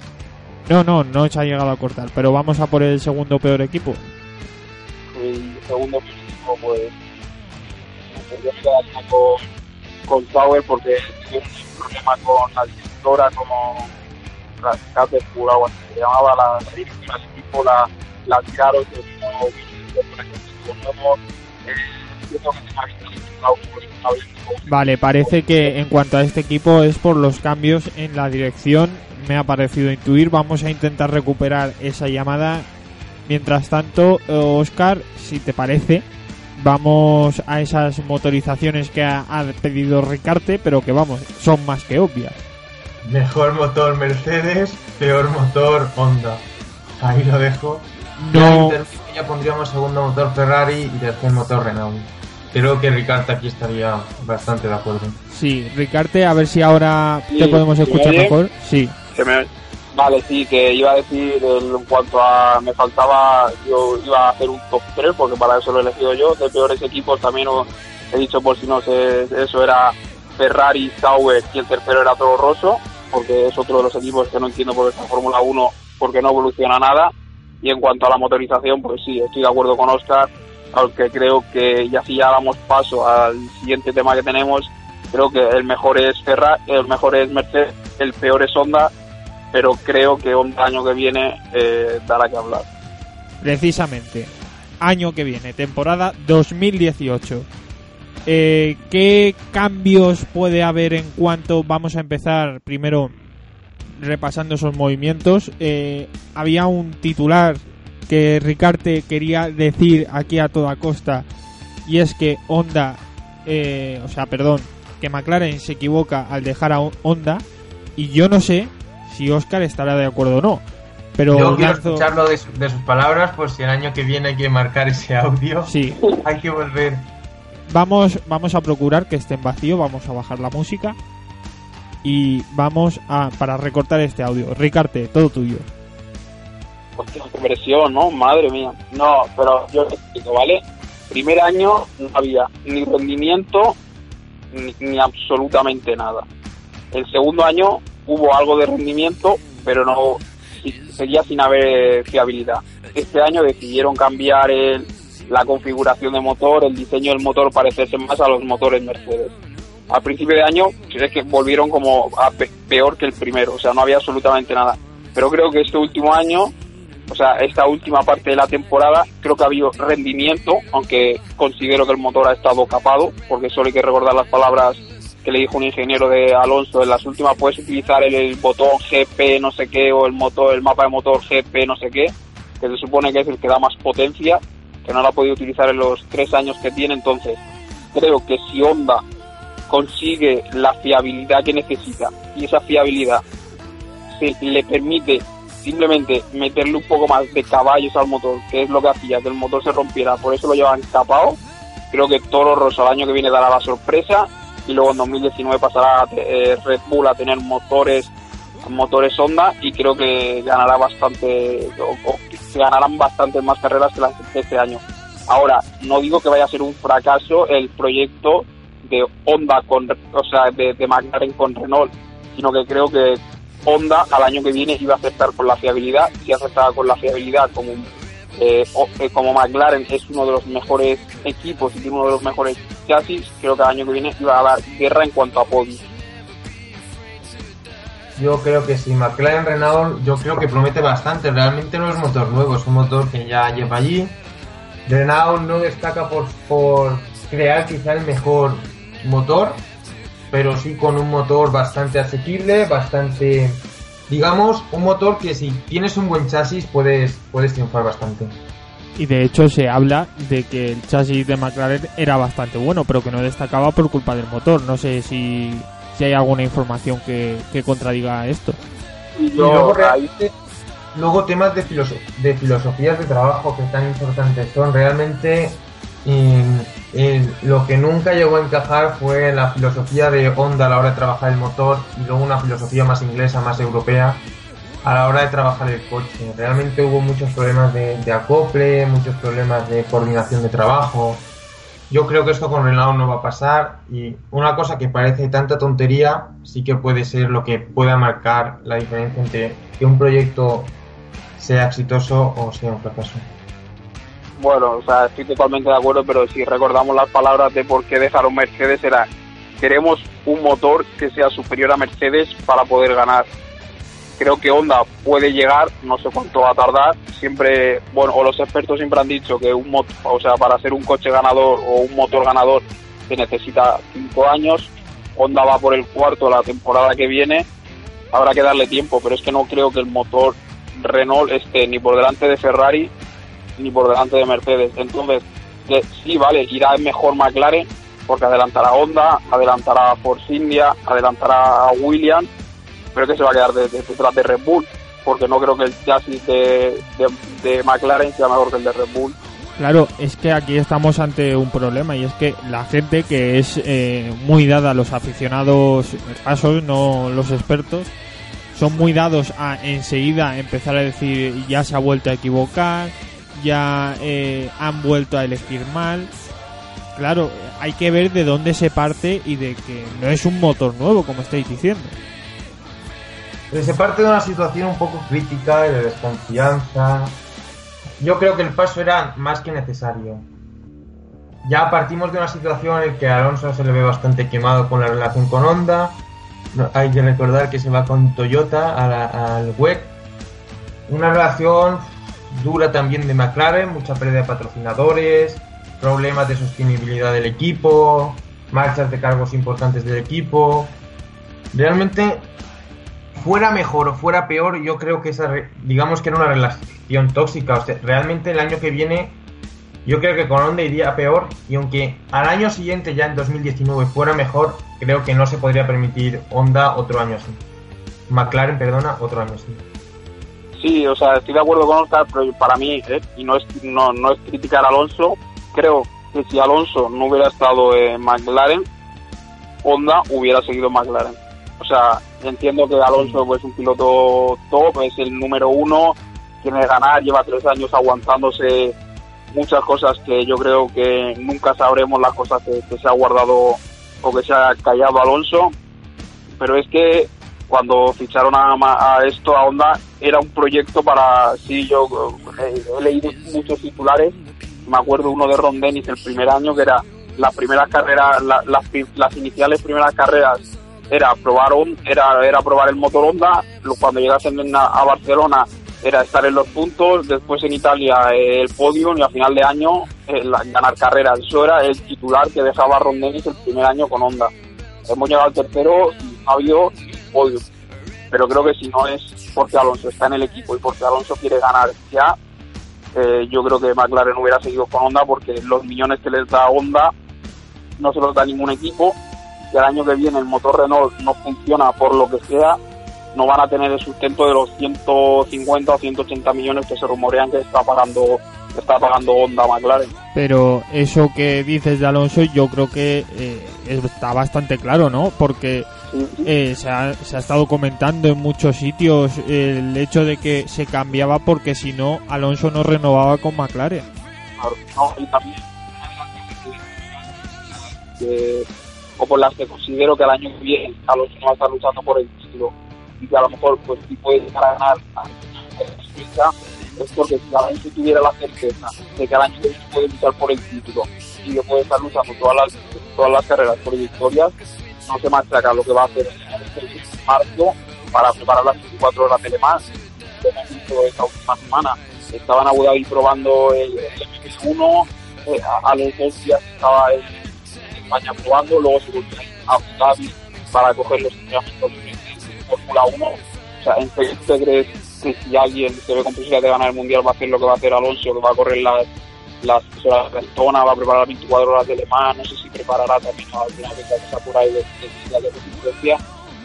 No, no, no se ha llegado a cortar, pero vamos a por el segundo peor equipo. El segundo equipo, pues, me quedaría con, con Sauer porque tiene un problema con la directora, como la Caterpillar o así se llamaba, la directora del equipo, la, la tiraron, tenía Vale, parece que en cuanto a este equipo es por los cambios en la dirección, me ha parecido intuir. Vamos a intentar recuperar esa llamada. Mientras tanto, Oscar, si te parece, vamos a esas motorizaciones que ha, ha pedido Ricarte, pero que vamos, son más que obvias. Mejor motor Mercedes, peor motor Honda. Ahí lo dejo. No. Ya, pondríamos segundo motor Ferrari y tercer motor Renault. Creo que Ricardo aquí estaría bastante de acuerdo. Sí, Ricarte, a ver si ahora Sí, te podemos ¿me escuchar mejor. Sí, Se me- Vale, sí, que iba a decir en cuanto a. Me faltaba. Yo iba a hacer un top 3, porque para eso lo he elegido yo. De peores equipos también os he dicho, por si no sé, eso era Ferrari, Sauber y el tercero era Toro Rosso, porque es otro de los equipos que no entiendo por en Fórmula 1, porque no evoluciona nada. Y en cuanto a la motorización, pues sí, estoy de acuerdo con Oscar, aunque creo que ya si ya damos paso al siguiente tema que tenemos, creo que el mejor es Ferrari, el mejor es Mercedes, el peor es Honda, pero creo que Honda año que viene eh, dará que hablar. precisamente. Año que viene, temporada 2018. Eh, ¿Qué cambios puede haber en cuanto vamos a empezar primero repasando esos movimientos? Eh, había un titular que Ricarte quería decir aquí a toda costa y es que Honda, eh, o sea, perdón, que McLaren se equivoca al dejar a Honda y yo no sé si Oscar estará de acuerdo o no. Pero Yo quiero lanzo- escucharlo de, su- de sus palabras, por si el año que viene hay que marcar ese audio. Sí, Hay que volver. vamos, vamos a procurar que esté en vacío, vamos a bajar la música y vamos a para recortar este audio. Ricarte, todo tuyo. Hostia, qué presión, ¿no? Madre mía. No, pero yo te explico, ¿vale? Primer año no había ni rendimiento ni, ni absolutamente nada. El segundo año hubo algo de rendimiento, pero no seguía sin haber fiabilidad. este año decidieron cambiar el, la configuración de motor, el diseño del motor parecerse más a los motores Mercedes. Al principio de año es que volvieron como a peor que el primero, o sea, no había absolutamente nada. Pero creo que este último año, o sea, esta última parte de la temporada, creo que ha habido rendimiento, aunque considero que el motor ha estado capado, porque solo hay que recordar las palabras que le dijo un ingeniero de Alonso en las últimas puedes utilizar el, botón GP no sé qué o el motor el mapa de motor GP no sé qué que se supone que es el que da más potencia que no la ha podido utilizar en los tres años que tiene entonces creo que si Honda consigue la fiabilidad que necesita y esa fiabilidad se le permite simplemente meterle un poco más de caballos al motor, que es lo que hacía que el motor se rompiera, por eso lo llevan capado. Creo que Toro Rosso el año que viene dará la sorpresa y luego en 2019 pasará eh, Red Bull a tener motores motores Honda y creo que ganará bastante o, ganarán bastantes más carreras que las de este año. Ahora, no digo que vaya a ser un fracaso el proyecto de Honda con, o sea, de, de McLaren con Renault, sino que creo que Honda al año que viene iba a aceptar con la fiabilidad, si aceptaba con la fiabilidad como eh, eh, como McLaren es uno de los mejores equipos y tiene uno de los mejores chasis, creo que el año que viene iba a dar guerra en cuanto a podio. Yo creo que sí, McLaren Renault, yo creo que promete bastante. Realmente no es motor nuevo, es un motor que ya lleva allí. Renault no destaca por, por crear quizá el mejor motor, pero sí con un motor bastante asequible, bastante, digamos, un motor que si tienes un buen chasis puedes, puedes triunfar bastante. Y de hecho se habla de que el chasis de McLaren era bastante bueno, pero que no destacaba por culpa del motor. No sé si, si hay alguna información que, que contradiga esto. Y luego, luego temas de, de filosofías de trabajo que tan importantes son. Realmente lo que nunca llegó a encajar fue la filosofía de Honda a la hora de trabajar el motor y luego una filosofía más inglesa, más europea a la hora de trabajar el coche. Realmente hubo muchos problemas de, acople, muchos problemas de coordinación de trabajo. Yo creo que esto con Renault no va a pasar y una cosa que parece tanta tontería sí que puede ser lo que pueda marcar la diferencia entre que un proyecto sea exitoso o sea un fracaso. Bueno, o sea, estoy totalmente de acuerdo, pero si recordamos las palabras de por qué dejaron Mercedes era queremos un motor que sea superior a Mercedes para poder ganar. Creo que Honda puede llegar, no sé cuánto va a tardar. Siempre, bueno, o los expertos siempre han dicho que un motor, o sea, para ser un coche ganador o un motor ganador se necesita cinco años. Honda va por el cuarto la temporada que viene. Habrá que darle tiempo, pero es que no creo que el motor Renault esté ni por delante de Ferrari ni por delante de Mercedes. Entonces, sí, vale, irá mejor McLaren porque adelantará Honda, adelantará Force India, adelantará Williams, pero que se va a quedar detrás de, Red Bull, porque no creo que el chasis de, de, McLaren sea mejor que el de Red Bull. Claro, es que aquí estamos ante un problema y es que la gente que es eh, muy dada los aficionados pasos, no los expertos, son muy dados a enseguida empezar a decir ya se ha vuelto a equivocar, ya eh, han vuelto a elegir mal. Claro, hay que ver de dónde se parte y de que no es un motor nuevo, como estáis diciendo. Se parte de una situación un poco crítica de desconfianza. Yo creo que el paso era más que necesario. Ya partimos de una situación en que a Alonso se le ve bastante quemado con la relación con Honda. hay que recordar que se va con Toyota al WEC. Una relación dura también de McLaren, mucha pérdida de patrocinadores, problemas de sostenibilidad del equipo, marchas de cargos importantes del equipo. Realmente, fuera mejor o fuera peor, yo creo que esa, digamos que era una relación tóxica. O sea, realmente el año que viene, yo creo que con Honda iría peor. Y aunque al año siguiente, ya en 2019, fuera mejor, creo que no se podría permitir Honda otro año así. McLaren, perdona, otro año así. Sí, o sea, estoy de acuerdo con Oscar, pero para mí, ¿eh? y no es, no, no es criticar a Alonso, creo que si Alonso no hubiera estado en McLaren, Honda hubiera seguido McLaren. O sea, entiendo que Alonso pues, es un piloto top, es el número uno, tiene que ganar, lleva tres años aguantándose muchas cosas que yo creo que nunca sabremos las cosas que, que se ha guardado o que se ha callado Alonso. Pero es que cuando ficharon a, a esto, a Honda, era un proyecto para, sí, yo eh, he leído muchos titulares, me acuerdo uno de Ron Dennis el primer año, que era las primeras carreras, la- las, las iniciales primeras carreras era probar un, era, era probar el motor Honda, cuando llegasen en- a, a Barcelona era estar en los puntos, después en Italia eh, el podio y a final de año eh, ganar carreras. Eso era el titular que dejaba Ron Dennis el primer año con Honda. Hemos llegado al tercero y no ha habido podio. Pero creo que si no es porque Alonso está en el equipo y porque Alonso quiere ganar ya, eh, yo creo que McLaren hubiera seguido con Honda porque los millones que les da Honda no se los da ningún equipo. Y el año que viene el motor Renault no funciona por lo que sea, no van a tener el sustento de los 150 o 180 millones que se rumorean que está pagando que está pagando Honda McLaren. Pero eso que dices de Alonso yo creo que eh, está bastante claro, ¿no? Porque eh, se, ha, se ha estado comentando en muchos sitios el hecho de que se cambiaba porque si no Alonso no renovaba con McLaren. Claro, no, y también que- o por las que considero que el año que viene Alonso no va a estar luchando por el título y que a lo mejor pues si puede llegar a ganar es porque si Alonso tuviera la certeza de que el año que viene puede luchar por el título y que puede estar luchando todas las, todas las carreras por victorias, no se machaca lo que va a hacer en marzo para preparar las 24 horas de Mans. Lo hemos visto esta última semana. Estaban Abu Dhabi probando el, el MP1, eh, a, a los dos días estaba en España probando, luego se volvió a Abu Dhabi para coger los entrenamientos de Fórmula 1. O sea, ¿en crees que si alguien se ve con posibilidad de ganar el Mundial va a hacer lo que va a hacer Alonso, que va a correr las las horas de va a preparar las 24 horas de Le Mans, no sé si preparará también alguna que está por ahí de, de, de, de.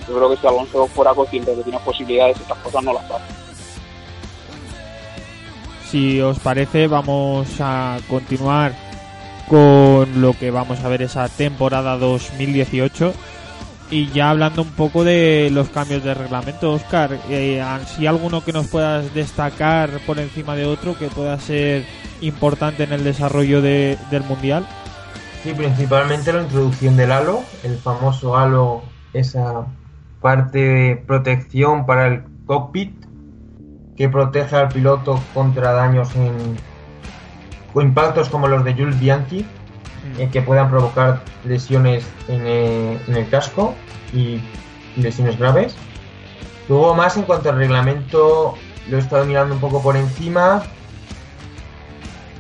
Yo creo que si Alonso fuera consciente de que tiene posibilidades, estas cosas no las hace. Si os parece vamos a continuar con lo que vamos a ver esa temporada 2018 y ya hablando un poco de los cambios de reglamento, Oscar, eh, si alguno que nos puedas destacar por encima de otro que pueda ser importante en el desarrollo de, del mundial. Sí, principalmente la introducción del halo, el famoso halo, esa parte de protección para el cockpit que protege al piloto contra daños en o impactos como los de Jules Bianchi eh, que puedan provocar lesiones en, eh, en el casco y lesiones graves. Luego más en cuanto al reglamento, lo he estado mirando un poco por encima.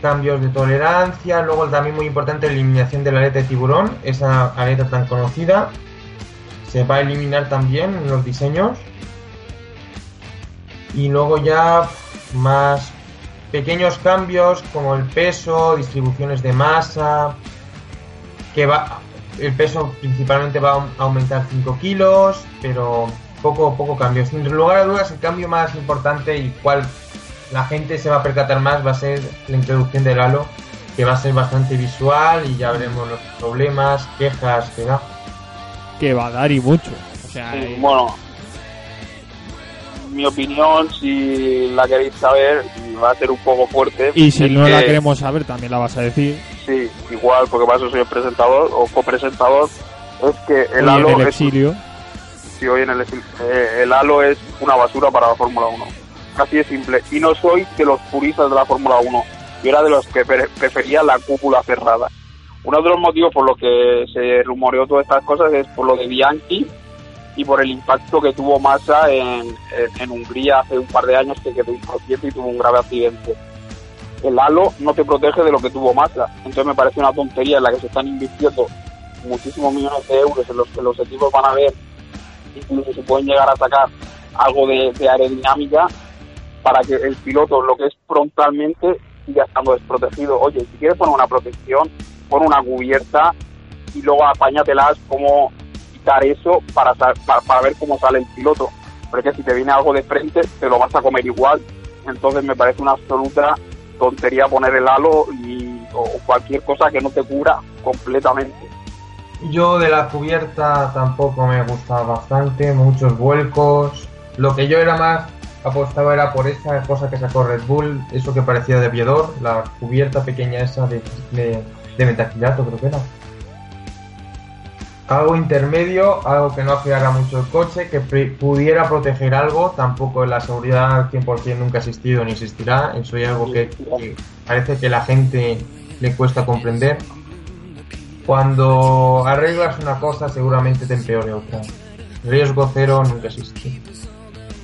Cambios de tolerancia, luego también muy importante la eliminación de la aleta de tiburón, esa aleta tan conocida. Se va a eliminar también en los diseños. Y luego ya más pequeños cambios como el peso, distribuciones de masa, que va el peso principalmente va a aumentar 5 kilos, pero poco poco cambio. Sin lugar a dudas, el cambio más importante y cual la gente se va a percatar más va a ser la introducción del halo, que va a ser bastante visual y ya veremos los problemas, quejas que da. Que va a dar y mucho. O sea, Sí, eh, bueno, mi opinión, si la queréis saber, va a ser un poco fuerte. y si es no la que- queremos saber también la vas a decir. Sí, igual, porque para eso soy el presentador o copresentador. Es que el Hoy halo en el es- exilio. Sí, hoy en el exilio. Eh, el halo es una basura para la Fórmula 1. Así de simple. Y no soy de los puristas de la Fórmula 1. Yo era de los que pre- prefería la cúpula cerrada. Uno de los motivos por los que se rumoreó todas estas cosas es por lo de Bianchi y por el impacto que tuvo Massa en, en, en Hungría hace un par de años que quedó inconsciente y tuvo un grave accidente. El halo no te protege de lo que tuvo Massa. Entonces me parece una tontería en la que se están invirtiendo muchísimos millones de euros en los que los equipos van a ver incluso se pueden llegar a sacar algo de, de aerodinámica para que el piloto, lo que es frontalmente, siga estando desprotegido. Oye, si quieres poner una protección, pon una cubierta y luego apáñatelas cómo eso para, para, para ver cómo sale el piloto. Porque si te viene algo de frente, te lo vas a comer igual. Entonces me parece una absoluta tontería poner el halo y, o cualquier cosa que no te cubra completamente. Yo de la cubierta tampoco me gustaba bastante, muchos vuelcos. Lo que yo era más apostaba era por esa cosa que sacó Red Bull, eso que parecía de viedor, la cubierta pequeña esa de, de, de metacrilato creo que era. Algo intermedio, algo que no afeara mucho el coche, que pudiera proteger algo, tampoco la seguridad 100% nunca ha existido ni existirá, eso es algo que, parece que la gente le cuesta comprender. Cuando arreglas una cosa seguramente te empeore otra. Riesgo cero nunca existe.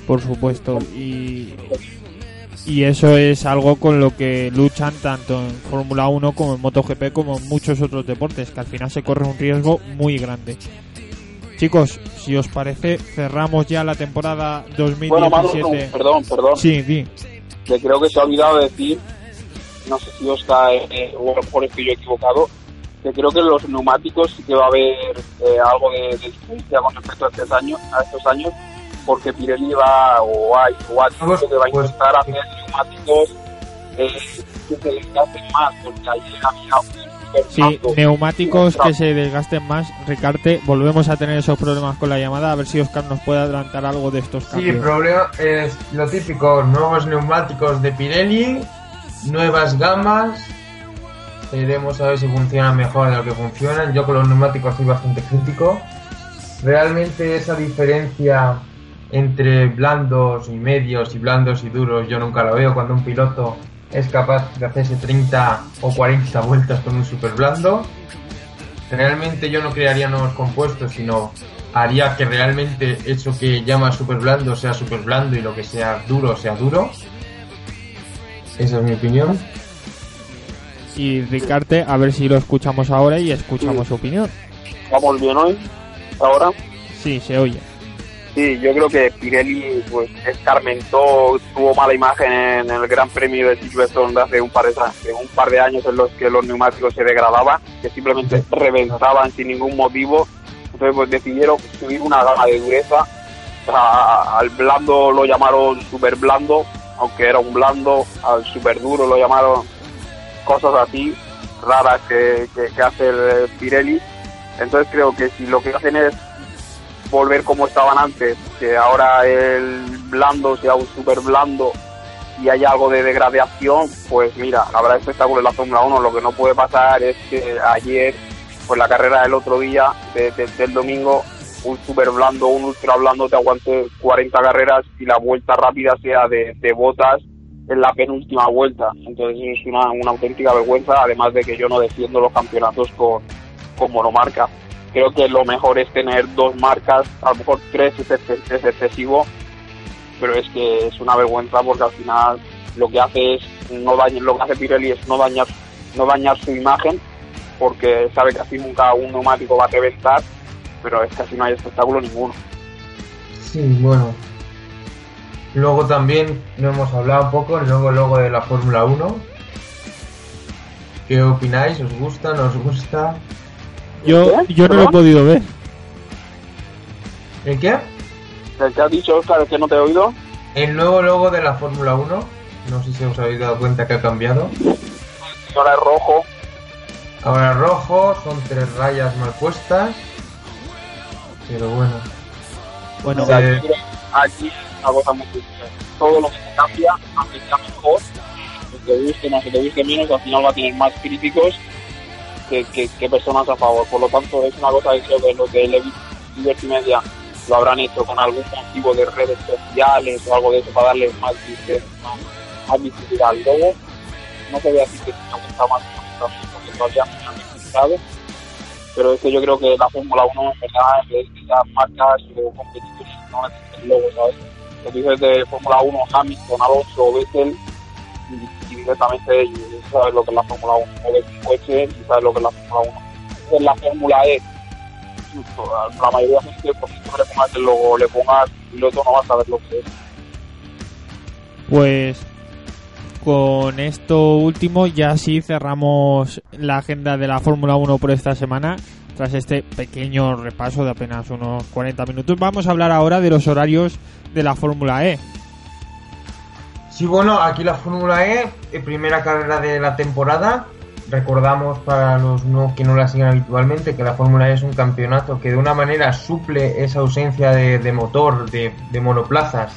Por supuesto, y eso es algo con lo que luchan tanto en Fórmula 1 como en MotoGP como en muchos otros deportes, que al final se corre un riesgo muy grande. Chicos, si os parece, cerramos ya la temporada 2017. Bueno, perdón, perdón. Sí, sí. Que creo que se ha olvidado decir, no sé si Oscar eh, o a lo mejor que yo he equivocado, que creo que en los neumáticos sí que va a haber eh, algo de, diferencia con respecto a estos años, a estos años porque Pirelli va o hay o ha dicho que va a pues, intentar hacer neumáticos eh, que se desgasten más, porque ayer había un Sí, neumáticos que se desgasten más. Ricarte, volvemos a tener esos problemas con la llamada. A ver si Oscar nos puede adelantar algo de estos cambios. Sí, el problema es lo típico: nuevos neumáticos de Pirelli, nuevas gamas. Veremos a ver si funcionan mejor de lo que funcionan. Yo con los neumáticos soy bastante crítico. Realmente esa diferencia entre blandos y medios y blandos y duros yo nunca lo veo cuando un piloto es capaz de hacerse 30 o 40 vueltas con un super blando. Realmente yo no crearía nuevos compuestos, sino haría que realmente eso que llama super blando sea super blando y lo que sea duro sea duro. Esa es mi opinión. Y Ricarte, a ver si lo escuchamos ahora y escuchamos su opinión. ¿Vamos bien hoy? ¿Ahora? Sí, se oye. Sí, yo creo que Pirelli pues escarmentó, tuvo mala imagen en el Gran Premio de Silverstone hace un par de, un par de años en los que los neumáticos se degradaban, que simplemente reventaban sin ningún motivo. Entonces pues decidieron subir una gama de dureza. al blando lo llamaron super blando, aunque era un blando, al super duro lo llamaron cosas así raras que, que hace el Pirelli. Entonces creo que si lo que hacen es volver como estaban antes, que ahora el blando sea un super blando y haya algo de degradación, pues mira, habrá espectáculo en la Fórmula 1. Lo que no puede pasar es que ayer, pues la carrera del otro día, del domingo, un super blando, un ultra blando te aguante 40 carreras y la vuelta rápida sea de, botas en la penúltima vuelta. Entonces es una, una auténtica vergüenza, además de que yo no defiendo los campeonatos con, con monomarca creo que lo mejor es tener dos marcas, a lo mejor tres es, excesivo, pero es que es una vergüenza porque al final lo que hace es no dañar, lo que hace Pirelli es no dañar, no dañar su imagen, porque sabe que así nunca un neumático va a reventar, pero es que así no hay espectáculo ninguno. Sí, bueno. Luego también no hemos hablado un poco, el nuevo de la Fórmula 1. ¿Qué opináis? ¿Os gusta? ¿No os gusta? Yo, yo no lo he podido ver. ¿El qué? ¿El que ha dicho Oscar, que no te he oído? El nuevo logo de la Fórmula 1. No sé si os habéis dado cuenta que ha cambiado. Ahora es rojo. Ahora es rojo, son tres rayas mal puestas. Pero bueno. Bueno, eh... aquí una cosa muy Todo lo que se cambia, aunque sea mejor, que te guste más, que te guste menos, al final va a tener más críticos que, personas a favor. Por lo tanto, es una cosa que creo que los de Liberty Media lo habrán hecho con algún motivo de redes sociales o algo de eso para darle más, más, visibilidad. Luego, no se ve así que me gusta más porque todavía no han pero es que yo creo que la Fórmula 1 en verdad es que marcas o competiciones no necesitan luego, ¿sabes? Los dices de Fórmula 1, Hamilton, Alonso, Vettel, directamente ellos sabes lo que es la Fórmula 1, mover un coche y sabes lo que es la Fórmula 1. En la Fórmula E, la mayoría de gente, pues siempre le pongas el logo, le pongas piloto, no vas a ver lo que es. Pues con esto último ya sí cerramos la agenda de la Fórmula 1 por esta semana. Tras este pequeño repaso de apenas unos 40 minutos, vamos a hablar ahora de los horarios de la Fórmula E. Sí, bueno, aquí la Fórmula E, eh, primera carrera de la temporada. Recordamos para los que no la siguen habitualmente que la Fórmula E es un campeonato que de una manera suple esa ausencia de, motor, de, monoplazas,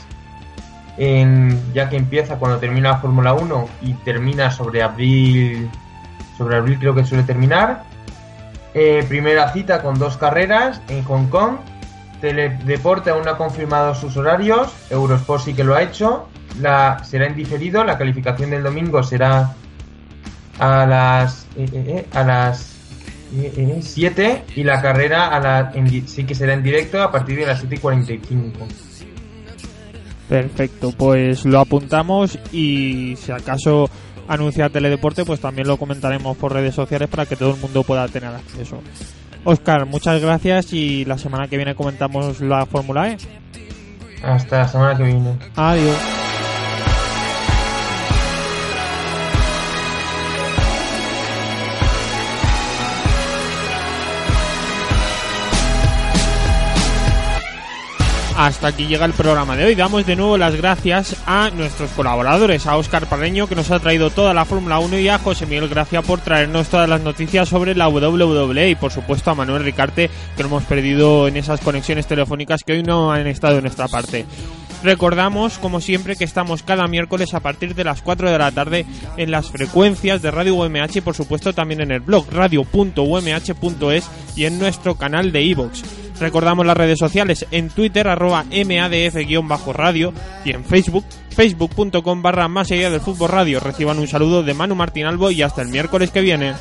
ya que empieza cuando termina la Fórmula 1 y termina sobre abril, sobre abril creo que suele terminar. Eh, primera cita con dos carreras en Hong Kong. Teledeporte aún no ha confirmado sus horarios. Eurosport sí que lo ha hecho. La, será en diferido. La calificación del domingo será a las eh, eh, eh, a las 7 y la carrera a la, en sí que será en directo a partir de las 7 y 45. Perfecto, pues lo apuntamos y si acaso anuncia Teledeporte, pues también lo comentaremos por redes sociales para que todo el mundo pueda tener acceso. Oscar, muchas gracias y la semana que viene comentamos la Fórmula E. Hasta la semana que viene. Adiós. Hasta aquí llega el programa de hoy. Damos de nuevo las gracias a nuestros colaboradores, a Óscar Parreño que nos ha traído toda la Fórmula 1 y a José Miguel Gracia por traernos todas las noticias sobre la WWE y por supuesto a Manuel Ricarte que lo hemos perdido en esas conexiones telefónicas que hoy no han estado en nuestra parte. Recordamos, como siempre, que estamos cada miércoles a partir de las 4 de la tarde en las frecuencias de Radio UMH y, por supuesto, también en el blog radio.umh.es y en nuestro canal de iVoox. Recordamos las redes sociales en Twitter, arroba MADF-radio y en Facebook, facebook.com barra más allá del fútbol radio. Reciban un saludo de Manu Martín Albo y hasta el miércoles que viene.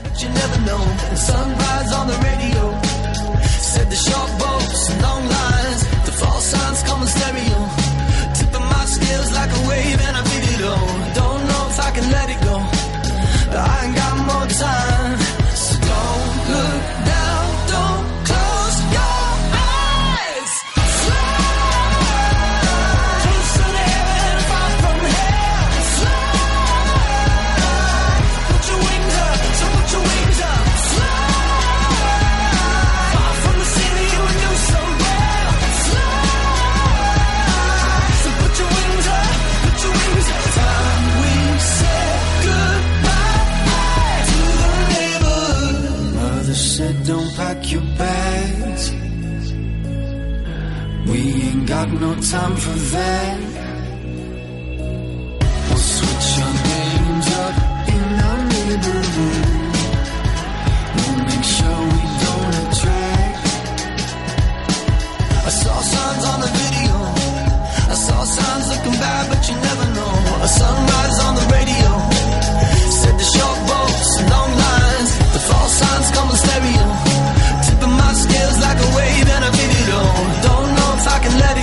got no time for that. We'll switch our names up in our neighborhood. We'll make sure we don't attract. I saw signs on the video. I saw signs looking bad, but you never know. A sunrise on the radio said the short boats long lines. The false signs come in stereo, tipping my scales like a wave, and I feel it on. Don't know if I can let.